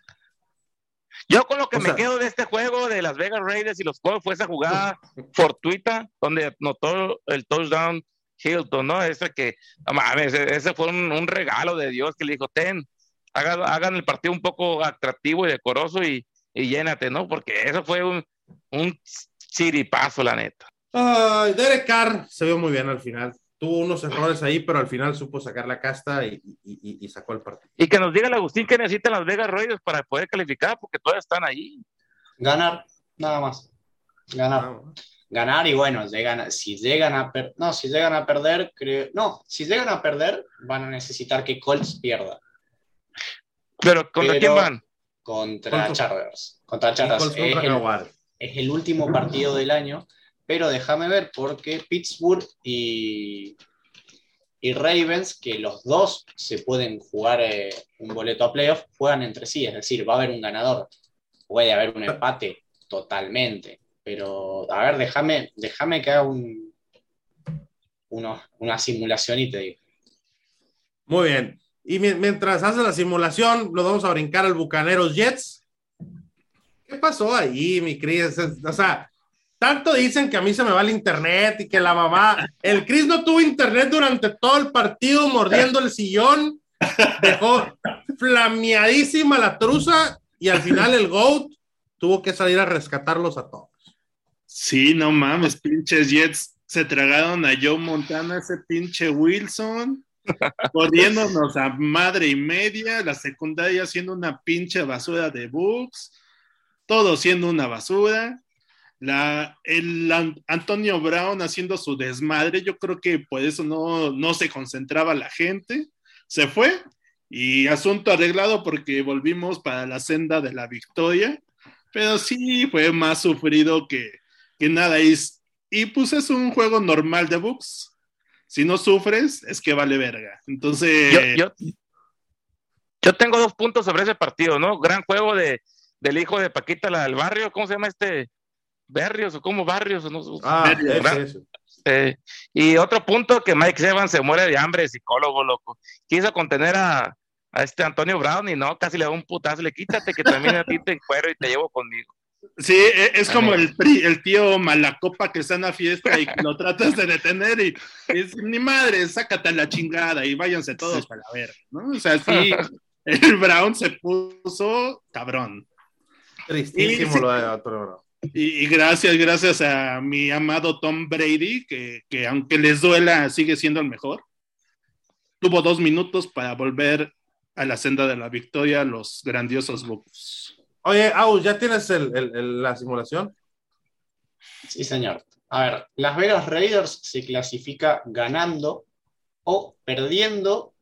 Yo con lo que O me sea- quedo de este juego de Las Vegas Raiders y los Colts fue esa jugada fortuita donde notó el touchdown Hilton, ¿no? Ese que, no mames, ese ese fue un, un regalo de Dios que le dijo, ten, hagan, hagan el partido un poco atractivo y decoroso y, y llénate, ¿no? Porque eso fue un, un chiripazo, la neta. Ay, Derek Carr se vio muy bien al final. Tuvo unos errores ahí, pero al final supo sacar la casta y, y- y- y sacó el partido. Y que nos diga el Agustín que necesitan Las Vegas Raiders para poder calificar, porque todavía están ahí. Ganar, nada más. Ganar. Ah, Ganar y bueno, llegan, a- si llegan a per- no, si llegan a perder, creo, no, si llegan a perder, van a necesitar que Colts pierda Pero ¿contra Pero- quién van? contra Chargers. Contra Chargers Colts es contra el, Jaguares. es el último partido del año, pero déjame ver porque Pittsburgh y, y Ravens, que los dos se pueden jugar eh, un boleto a playoff, juegan entre sí, es decir, va a haber un ganador. Puede haber un empate totalmente, pero a ver, déjame, déjame que haga un, una simulación y te digo. Muy bien. Y mi- mientras hace la simulación, nos vamos a brincar al Bucaneros Jets. ¿Qué pasó ahí, mi Cris? O sea, tanto dicen que a mí se me va el internet y que la mamá. El Cris no tuvo internet durante todo el partido, mordiendo el sillón. Dejó flameadísima la truza y al final el GOAT tuvo que salir a rescatarlos a todos. Sí, no mames, pinches Jets se tragaron a Joe Montana, ese pinche Wilson, corriéndonos a madre y media, la secundaria siendo una pinche basura de bugs, todo siendo una basura. La, el An- Antonio Brown haciendo su desmadre, yo creo que por eso no, no se concentraba la gente. Se fue y asunto arreglado porque volvimos para la senda de la victoria. Pero sí fue más sufrido que, que nada. Y, y pues es un juego normal de bugs. Si no sufres, es que vale verga. Entonces, Yo, yo, yo tengo dos puntos sobre ese partido, ¿no? Gran juego de, del hijo de Paquita, la del barrio, ¿cómo se llama este? Barrios o cómo Barrios, o no, Ah, ¿verdad? ese, ese. Eh, y otro punto que Mike Evans se muere de hambre, psicólogo, loco. Quiso contener a, a este Antonio Brown y no, casi le da un putazo, le quítate que también a ti te encuero y te llevo conmigo. Sí, e- es como el, pri- el tío malacopa que está en la fiesta y lo tratas de detener y, y es, ni madre, sácate a la chingada y váyanse todos a la verga, ¿no? O sea, sí, el Brown se puso cabrón. Tristísimo Y lo de otro, bro. Y, y gracias, gracias a mi amado Tom Brady, que, que aunque les duela, sigue siendo el mejor. Tuvo dos minutos para volver a la senda de la victoria, los grandiosos Bucks. Oye, Aus, ¿ya tienes el- el- el- la simulación? Sí, señor. A ver, Las Vegas Raiders se clasifica ganando o perdiendo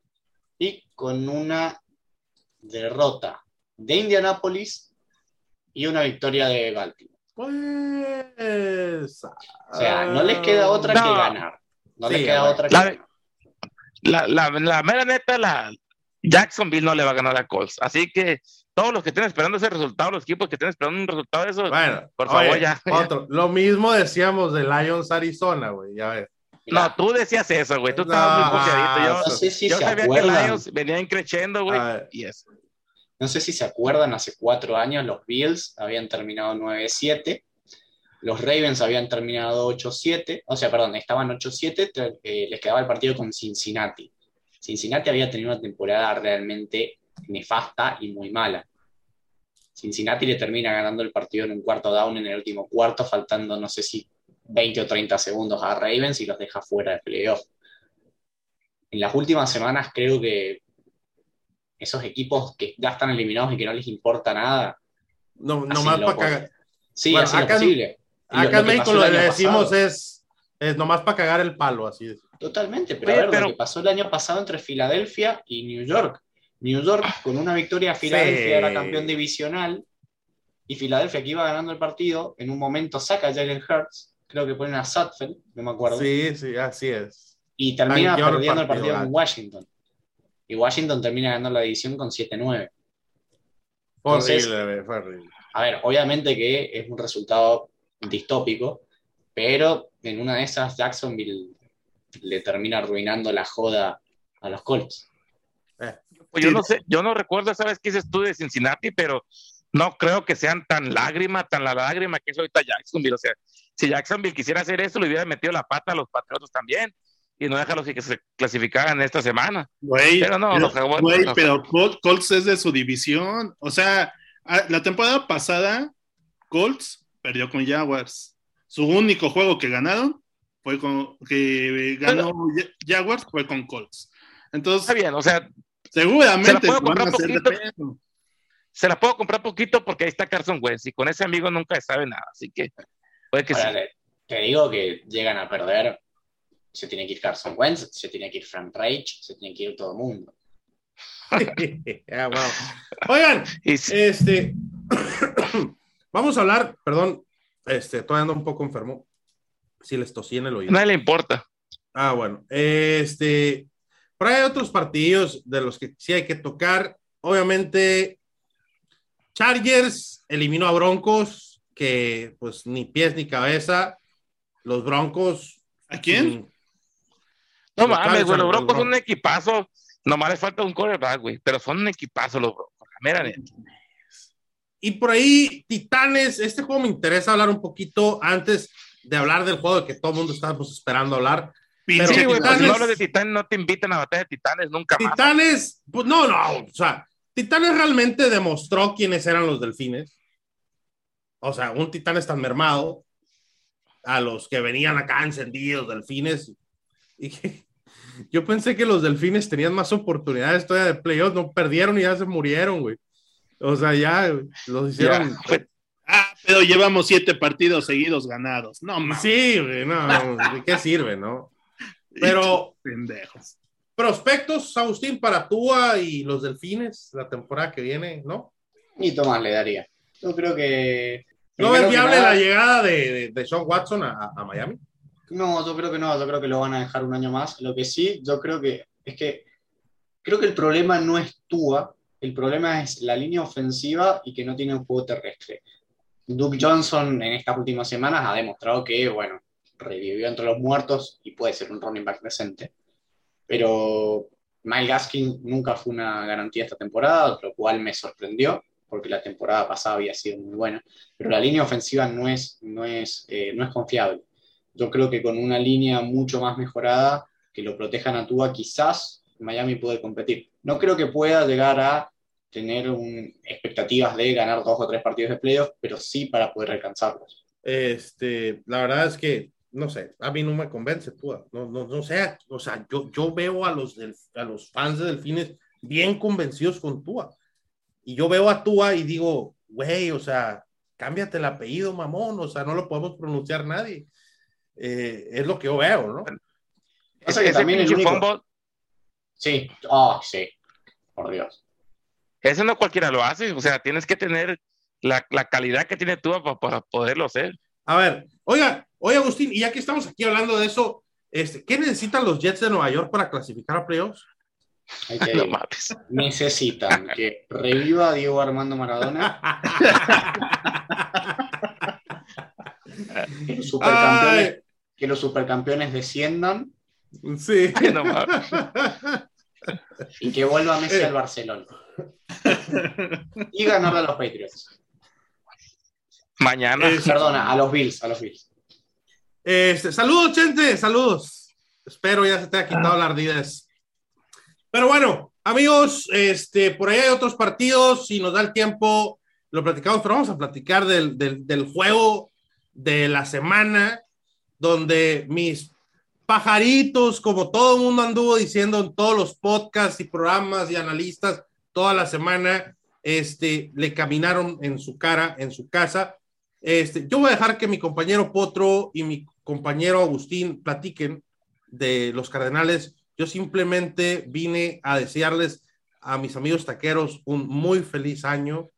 y con una derrota de Indianapolis y una victoria de Baltimore. Pues. O sea, no les queda otra No. que ganar. No Sí, les queda otra que La, ganar. la, la, la mera neta, la Jacksonville no le va a ganar a Colts. Así que todos los que estén esperando ese resultado, los equipos que estén esperando un resultado de eso, Bueno, Por favor, oye, ya. Otro. Lo mismo decíamos de Lions Arizona, güey. Ya ves. no, tú decías eso, güey. Tú No, estabas muy confiadito. Yo, No sé si yo se sabía acuerdan. que Lions venían creciendo, güey. Y eso. No sé si se acuerdan, hace cuatro años los Bills habían terminado 9-7, los Ravens habían terminado 8-7, o sea, perdón, estaban 8-7, te- eh, les quedaba el partido con Cincinnati. Cincinnati había tenido una temporada realmente nefasta y muy mala. Cincinnati le termina ganando el partido en un cuarto down en el último cuarto, faltando no sé si 20 o 30 segundos a Ravens y los deja fuera de playoff. En las últimas semanas creo que esos equipos que ya están eliminados y que no les importa nada, No, Así nomás para cagar. sí, Bueno, lo acá en- posible. Acá lo en México lo que año decimos pasado. es, es nomás para cagar el palo, así es. Totalmente, pero Oye, a ver, pero- lo que pasó el año pasado entre Filadelfia y New York. New York con una victoria, Filadelfia Sí. era campeón divisional y Filadelfia que iba ganando el partido, en un momento saca a Jalen Hurts, creo que ponen a Sutfeld, no me acuerdo, Sí, sí, así es. y termina Tanqueó el perdiendo el partido, partido con gacho. Washington. Y Washington termina ganando la división con 7-9. Fue Entonces- horrible, horrible. A ver, obviamente que es un resultado distópico, pero en una de esas Jacksonville le termina arruinando la joda a los Colts. Pues yo no sé, yo no recuerdo esa vez que hice tú de Cincinnati, pero no creo que sean tan lágrima, tan la lágrima que es ahorita Jacksonville. O sea, si Jacksonville quisiera hacer eso, le hubiera metido la pata a los Patriotas también y no dejarlos que se clasificaran esta semana. Güey, Pero no, pero, los Jaguares- güey, los- pero Col- Colts es de su división. O sea, la temporada pasada, Colts perdió con Jaguars. Su único juego que ganaron fue con que ganó Ja- Jaguars fue con Colts. Entonces, Está bien, o sea, seguramente Se la puedo comprar poquito. pedo. se la puedo comprar poquito porque ahí está Carson Wentz y con ese amigo nunca se sabe nada, así que puede que. Ahora, te digo que llegan a perder, se tiene que ir Carson Wentz, se tiene que ir Frank Reich, se tiene que ir todo el mundo. Ah, wow. Oigan, este. Vamos a hablar, perdón, este, todavía ando un poco enfermo. Si les tosí en el oído. nadie le importa. Ah, bueno. Este, pero hay otros partidos de los que sí hay que tocar. Obviamente, Chargers eliminó a Broncos, que pues ni pies ni cabeza. Los Broncos. ¿A quién? No Los mames, güey, los Broncos son un equipazo. Nomás les falta un quarterback, güey, pero son un equipazo los Broncos. la mera neta. Y por ahí, Titanes, este juego me interesa hablar un poquito antes de hablar del juego que todo el mundo estábamos esperando hablar. Pinche Pero Sí, güey, pues si Titanes- no hablas de Titanes, no te invitan a batalla de Titanes nunca más. Titanes, pues no, no, o sea, Titanes realmente demostró quiénes eran los delfines. O sea, un Titanes tan mermado a los que venían acá encendidos, delfines. Y que- yo pensé que los delfines tenían más oportunidades todavía de playoffs, no perdieron y ya se murieron, güey. O sea, ya los hicieron. Ya, Ah, pero llevamos siete partidos seguidos ganados. No mames. Sí, güey, no, no, ¿de qué sirve, no? Pero pendejos. prospectos, Agustín, para Tua y los delfines la temporada que viene, ¿no? Ni Tomás le daría. Yo creo que. ¿No que viable nada- la llegada de, de, de Sean Watson a, a Miami? No, yo creo que no, yo creo que lo van a dejar un año más. Lo que sí, yo creo que es que creo que el problema no es Tua, el problema es la línea ofensiva y que no tiene un juego terrestre. Duke Johnson en estas últimas semanas ha demostrado que, bueno, revivió entre los muertos y puede ser un running back decente. Pero Mike Gaskin nunca fue una garantía esta temporada, lo cual me sorprendió. porque la temporada pasada había sido muy buena, pero la línea ofensiva no es, no es, eh, no es confiable. Yo creo que con una línea mucho más mejorada, que lo protejan a Tua, quizás Miami puede competir. No creo que pueda llegar a tener un- expectativas de ganar dos o tres partidos de playoffs, pero sí para poder alcanzarlos. Este, la verdad es que, no sé, a mí no me convence Tua. No, no, no sé, o sea, yo, yo veo a los, del- a los fans de Delfines bien convencidos con Tua. Y yo veo a Tua y digo, güey, o sea, cámbiate el apellido, mamón, o sea, no lo podemos pronunciar nadie. Eh, es lo que yo veo, ¿no? Pasa que ese también el pinche único- fumble, Sí, oh, sí, por Dios. Eso no cualquiera lo hace, o sea, tienes que tener la, la calidad que tiene tú para, para poderlo hacer. A ver, oiga, oye Agustín, y ya que estamos aquí hablando de eso, este, ¿qué necesitan los Jets de Nueva York para clasificar a playoffs? No mames. Necesitan que reviva a Diego Armando Maradona, supercampeones, que los supercampeones desciendan sí. No y que vuelva Messi Eh. al Barcelona. Y ganar a los Patriots. Mañana. Es- Perdona, a los Bills, a los Bills. Este, saludos, gente, saludos. Espero ya se te haya quitado la ardidez. Pero bueno, amigos, este, por ahí hay otros partidos, si nos da el tiempo, lo platicamos, pero vamos a platicar del, del, del juego de la semana, donde mis pajaritos, como todo el mundo anduvo diciendo en todos los podcasts y programas y analistas toda la semana, este, le caminaron en su cara, en su casa. Este, yo voy a dejar que mi compañero Potro y mi compañero Agustín platiquen de los Cardenales. Yo simplemente vine a desearles a mis amigos taqueros un muy feliz año.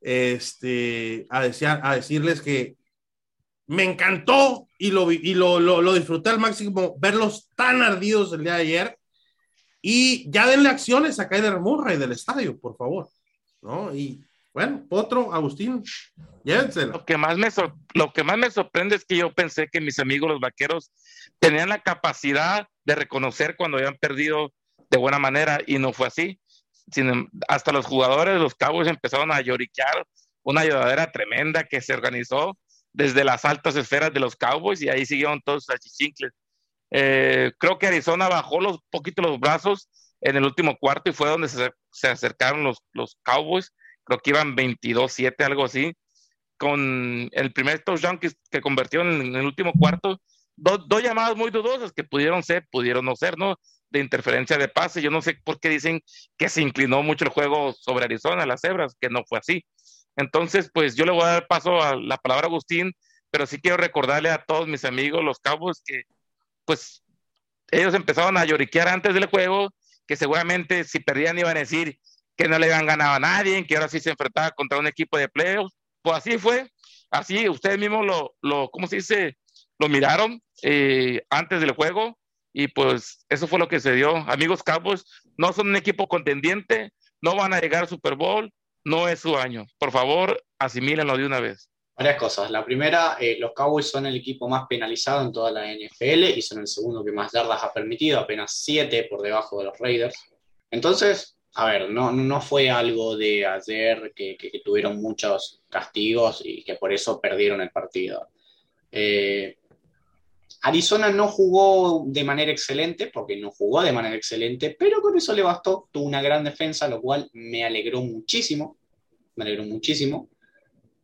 Este, a, desear, a decirles que me encantó y lo, y lo, lo, lo disfruté al máximo verlos tan ardidos el día de ayer. Y ya denle acciones a Kyler Murray del estadio, por favor. ¿No? Y bueno, Potro, Agustín, llévensela. Lo que, más me sor- lo que más me sorprende es que yo pensé que mis amigos los vaqueros tenían la capacidad de reconocer cuando habían perdido de buena manera y no fue así. Sin em- hasta los jugadores los Cowboys empezaron a lloriquear una lloradera tremenda que se organizó desde las altas esferas de los Cowboys y ahí siguieron todos los achichincles. Eh, creo que Arizona bajó los poquito los brazos en el último cuarto y fue donde se, se acercaron los, los Cowboys. Creo que iban 22-7, algo así con el primer touchdown que, que convirtió en, en el último cuarto, do- dos llamadas muy dudosas que pudieron ser, pudieron no ser, ¿no? De interferencia de pase. Yo no sé por qué dicen que se inclinó mucho el juego sobre Arizona, las cebras, que no fue así. Entonces, pues yo le voy a dar paso a la palabra a Agustín, pero sí quiero recordarle a todos mis amigos, los Cowboys, que pues ellos empezaron a lloriquear antes del juego, que seguramente si perdían iban a decir que no le habían ganado a nadie, que ahora sí se enfrentaba contra un equipo de playoffs pues así fue, así ustedes mismos lo, lo ¿cómo se dice? Lo miraron eh, antes del juego y pues eso fue lo que se dio. Amigos Cowboys, no son un equipo contendiente, no van a llegar al Super Bowl, no es su año. Por favor, asimílenlo de una vez. Varias cosas. La primera, eh, los Cowboys son el equipo más penalizado en toda la NFL y son el segundo que más yardas ha permitido, apenas siete por debajo de los Raiders. Entonces, a ver, no, no fue algo de ayer que, que- tuvieron muchos castigos y que por eso perdieron el partido. Eh, Arizona no jugó de manera excelente, porque no jugó de manera excelente, pero con eso le bastó. Tuvo una gran defensa, lo cual me alegró muchísimo. Me alegró muchísimo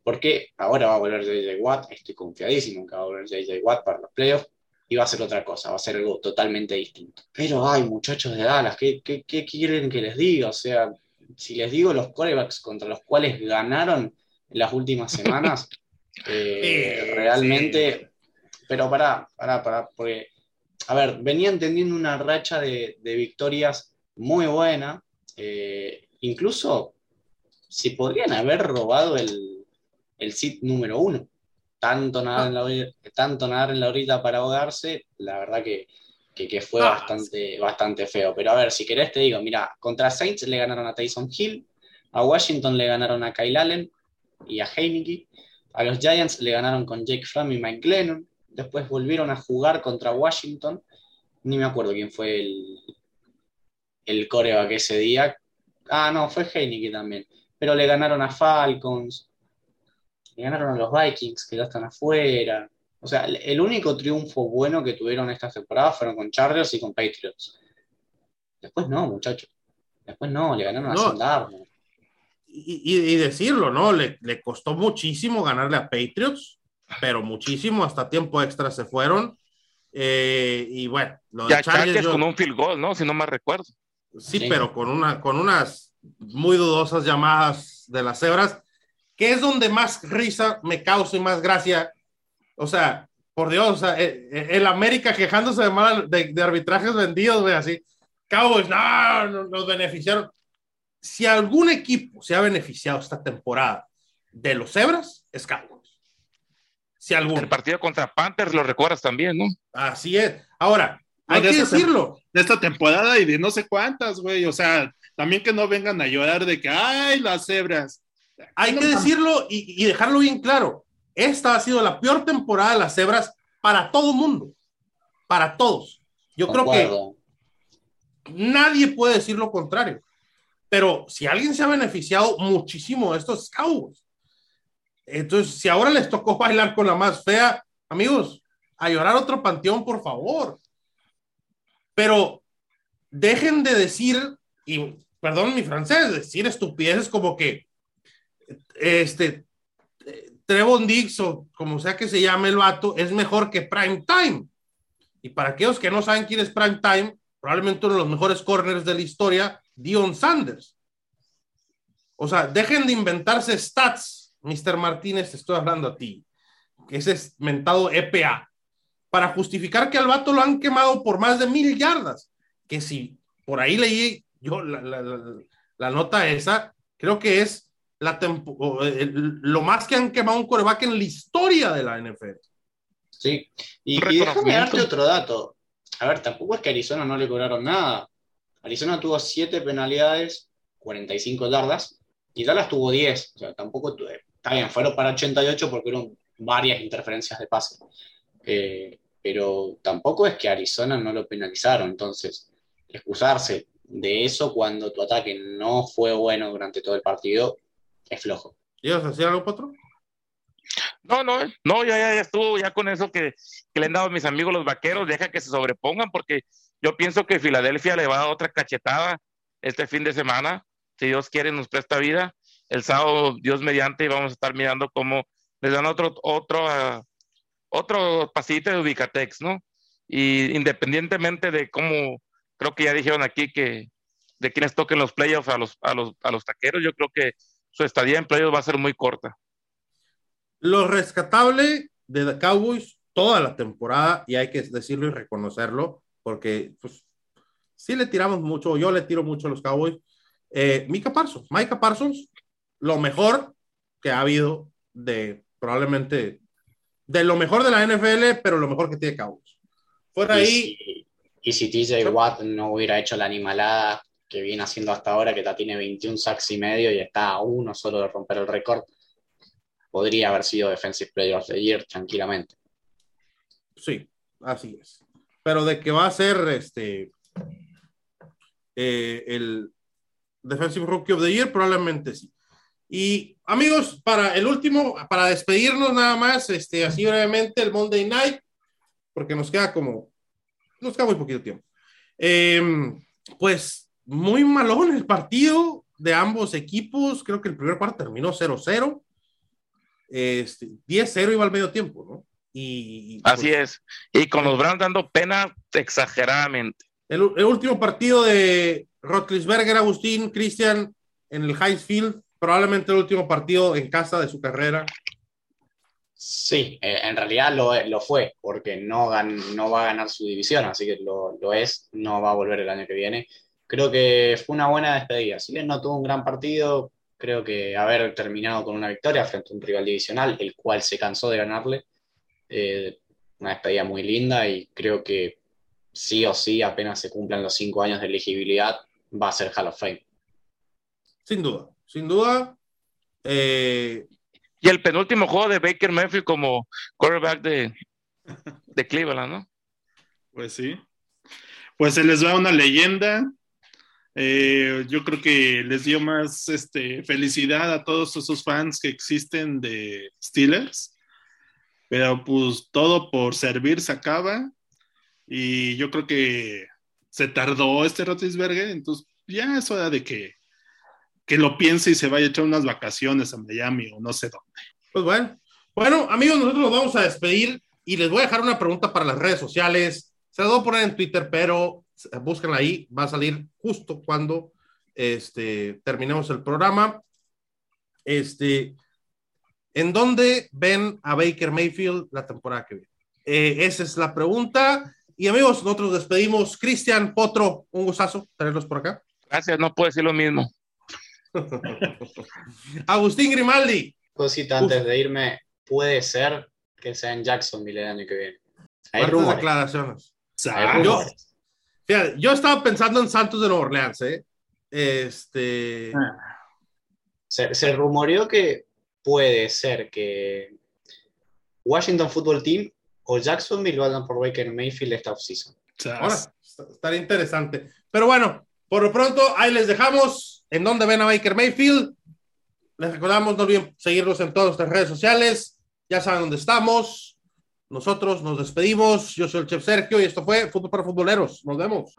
porque ahora va a volver JJ Watt, estoy confiadísimo en que va a volver JJ Watt para los playoffs, y va a ser otra cosa, va a ser algo totalmente distinto. Pero ay, muchachos de Dallas, ¿qué, qué, qué quieren que les diga? O sea, si les digo los quarterbacks contra los cuales ganaron en las últimas semanas, eh, realmente, pero pará, pará, pará, porque, a ver, venían teniendo una racha de, de victorias muy buena, eh, incluso si podrían haber robado el, el sit número uno. Tanto nadar, en la, tanto nadar en la orilla para ahogarse, la verdad que, que, que fue Ah, bastante, bastante feo. Pero a ver, si querés te digo, mira, contra Saints le ganaron a Tyson Hill, a Washington le ganaron a Kyle Allen y a Heineke, a los Giants le ganaron con Jake Fromm y Mike Glennon, después volvieron a jugar contra Washington, ni me acuerdo quién fue el, el coreback ese día. Ah, no, fue Heineke también. pero le ganaron a Falcons, le ganaron a los Vikings, que ya están afuera. O sea, el- único triunfo bueno que tuvieron esta temporada fueron con Chargers y con Patriots. Después no, muchachos. Después no, le ganaron a No. Sandarno. Y, y- y decirlo, ¿no? Le, le costó muchísimo ganarle a Patriots, pero muchísimo, hasta tiempo extra se fueron. Eh, y bueno, lo de Ya Chargers, yo- con un field goal, ¿no? Si no me recuerdo. sí, Sí. pero con, una, con unas muy dudosas llamadas de las cebras, que es donde más risa me causa y más gracia. O sea, por Dios, o sea, eh, eh, el América quejándose de, mal, de, de arbitrajes vendidos, güey, así. Cowboys, no, no, nos beneficiaron. Si algún equipo se ha beneficiado esta temporada de los cebras, es Cowboys. Si alguno. El partido contra Panthers lo recuerdas también, ¿no? Así es. Ahora, No, hay de que decirlo. de esta temporada y de no sé cuántas, güey. O sea, también que no vengan a llorar de que, ay, las cebras. Hay No que decirlo y, y dejarlo bien claro. Esta ha sido la peor temporada de las cebras para todo el mundo. Para todos. Yo creo que Concuerdo. nadie puede decir lo contrario. Pero si alguien se ha beneficiado muchísimo de estos Cowboys. Entonces, si ahora les tocó bailar con la más fea, amigos, a llorar otro panteón, por favor. Pero dejen de decir, y perdón mi francés, decir estupideces como que este Trevon Dix o como sea que se llame el vato es mejor que Prime Time. Y para aquellos que no saben quién es Prime Time, probablemente uno de los mejores corners de la historia, Dion Sanders. O sea, dejen de inventarse stats, Mr. Martínez, te estoy hablando a ti, que ese es mentado EPA, para justificar que al vato lo han quemado por más de mil yardas. Que si por ahí leí yo la, la- la- la nota esa, creo que es la tempo- o el- lo más que han quemado un coreback en la historia de la NFL. Sí. Y, déjame darte otro dato. A ver, tampoco es que a Arizona no le cobraron nada. Arizona tuvo 7 penalidades, 45 yardas, y Dallas tuvo 10. O sea, tampoco tu- está bien, fueron para 88 porque fueron varias interferencias de pase. Eh, pero tampoco es que Arizona no lo penalizaron. Entonces, excusarse de eso cuando tu ataque no fue bueno durante todo el partido es flojo. ¿Ibas a decir algo, Potro? No, no, no, ya, ya, ya estuvo, ya con eso que, que le han dado a mis amigos los vaqueros, deja que se sobrepongan, porque yo pienso que Filadelfia le va a dar otra cachetada este fin de semana. Si Dios quiere, nos presta vida. El sábado, Dios mediante, y vamos a estar mirando cómo les dan otro, otro, ah, otro pasito de Ubicatex, ¿no? Y independientemente de cómo, creo que ya dijeron aquí que de quienes toquen los playoffs a los, a los, a los taqueros, yo creo que su estadía en playoffs va a ser muy corta. Lo rescatable de The Cowboys toda la temporada, y hay que decirlo y reconocerlo, porque pues sí le tiramos mucho, yo le tiro mucho a los Cowboys. Eh, Mika Parsons, Micah Parsons, lo mejor que ha habido de probablemente de lo mejor de la NFL, pero lo mejor que tiene Cowboys. Fuera Y ahí, si, y si TJ Watt no hubiera hecho la animalada que viene haciendo hasta ahora, que ya tiene 21 sacks y medio y está a uno solo de romper el récord, podría haber sido Defensive Player of the Year tranquilamente. Sí, así es. Pero de que va a ser este eh, el Defensive Rookie of the Year, probablemente sí. Y amigos, para el último, para despedirnos nada más, este, así brevemente, el Monday Night, porque nos queda como, nos queda muy poquito tiempo. Eh, pues muy malón el partido de ambos equipos. Creo que el primer cuarto terminó 0-0. Este, 10-0 iba al medio tiempo, ¿no? Y, y, Así pues, es. Y con los Browns dando pena exageradamente. El, el último partido de Rotlisberger, Agustín, Cristian, en el High Field, probablemente el último partido en casa de su carrera. Sí, eh, en realidad lo, lo fue, porque no, gan- no va a ganar su división, así que lo, lo es, no va a volver el año que viene. Creo que fue una buena despedida. Si bien no tuvo un gran partido, creo que haber terminado con una victoria frente a un rival divisional, el cual se cansó de ganarle, eh, una despedida muy linda y creo que sí o sí, apenas se cumplan los cinco años de elegibilidad, va a ser Hall of Fame. Sin duda, sin duda. Eh, Y el penúltimo juego de Baker Mayfield como quarterback de, de Cleveland, ¿no? Pues sí. Pues se les va una leyenda. Eh, yo creo que les dio más este, felicidad a todos esos fans que existen de Steelers. Pero pues todo por servir se acaba. Y yo creo que se tardó este Rotisberger. Entonces ya es hora de que, que lo piense y se vaya a echar unas vacaciones a Miami o no sé dónde. Pues bueno. Bueno, amigos, nosotros nos vamos a despedir y les voy a dejar una pregunta para las redes sociales. Se las voy a poner en Twitter, pero búsquenla ahí. Va a salir justo cuando este, terminemos el programa. Este, ¿En dónde ven a Baker Mayfield la temporada que viene? Eh, esa es la pregunta. Y amigos, nosotros despedimos. Cristian Potro, un gustazo tenerlos por acá. Gracias, no puedo decir lo mismo. Agustín Grimaldi. Cosita antes de irme, puede ser que sea en Jacksonville el año que viene. Hay rumores. declaraciones. hay Yo, rumores. fíjate, yo estaba pensando en Santos de Nueva Orleans, ¿eh? Este. Se, se rumoreó que puede ser que Washington Football Team o Jacksonville vayan por Baker Mayfield esta offseason. Ahora, est- estaría interesante. Pero bueno, por lo pronto, ahí les dejamos en donde ven a Baker Mayfield. Les recordamos, no olviden seguirnos en todas nuestras redes sociales. Ya saben dónde estamos. Nosotros nos despedimos. Yo soy el Chef Sergio y esto fue Fútbol para Futboleros. Nos vemos.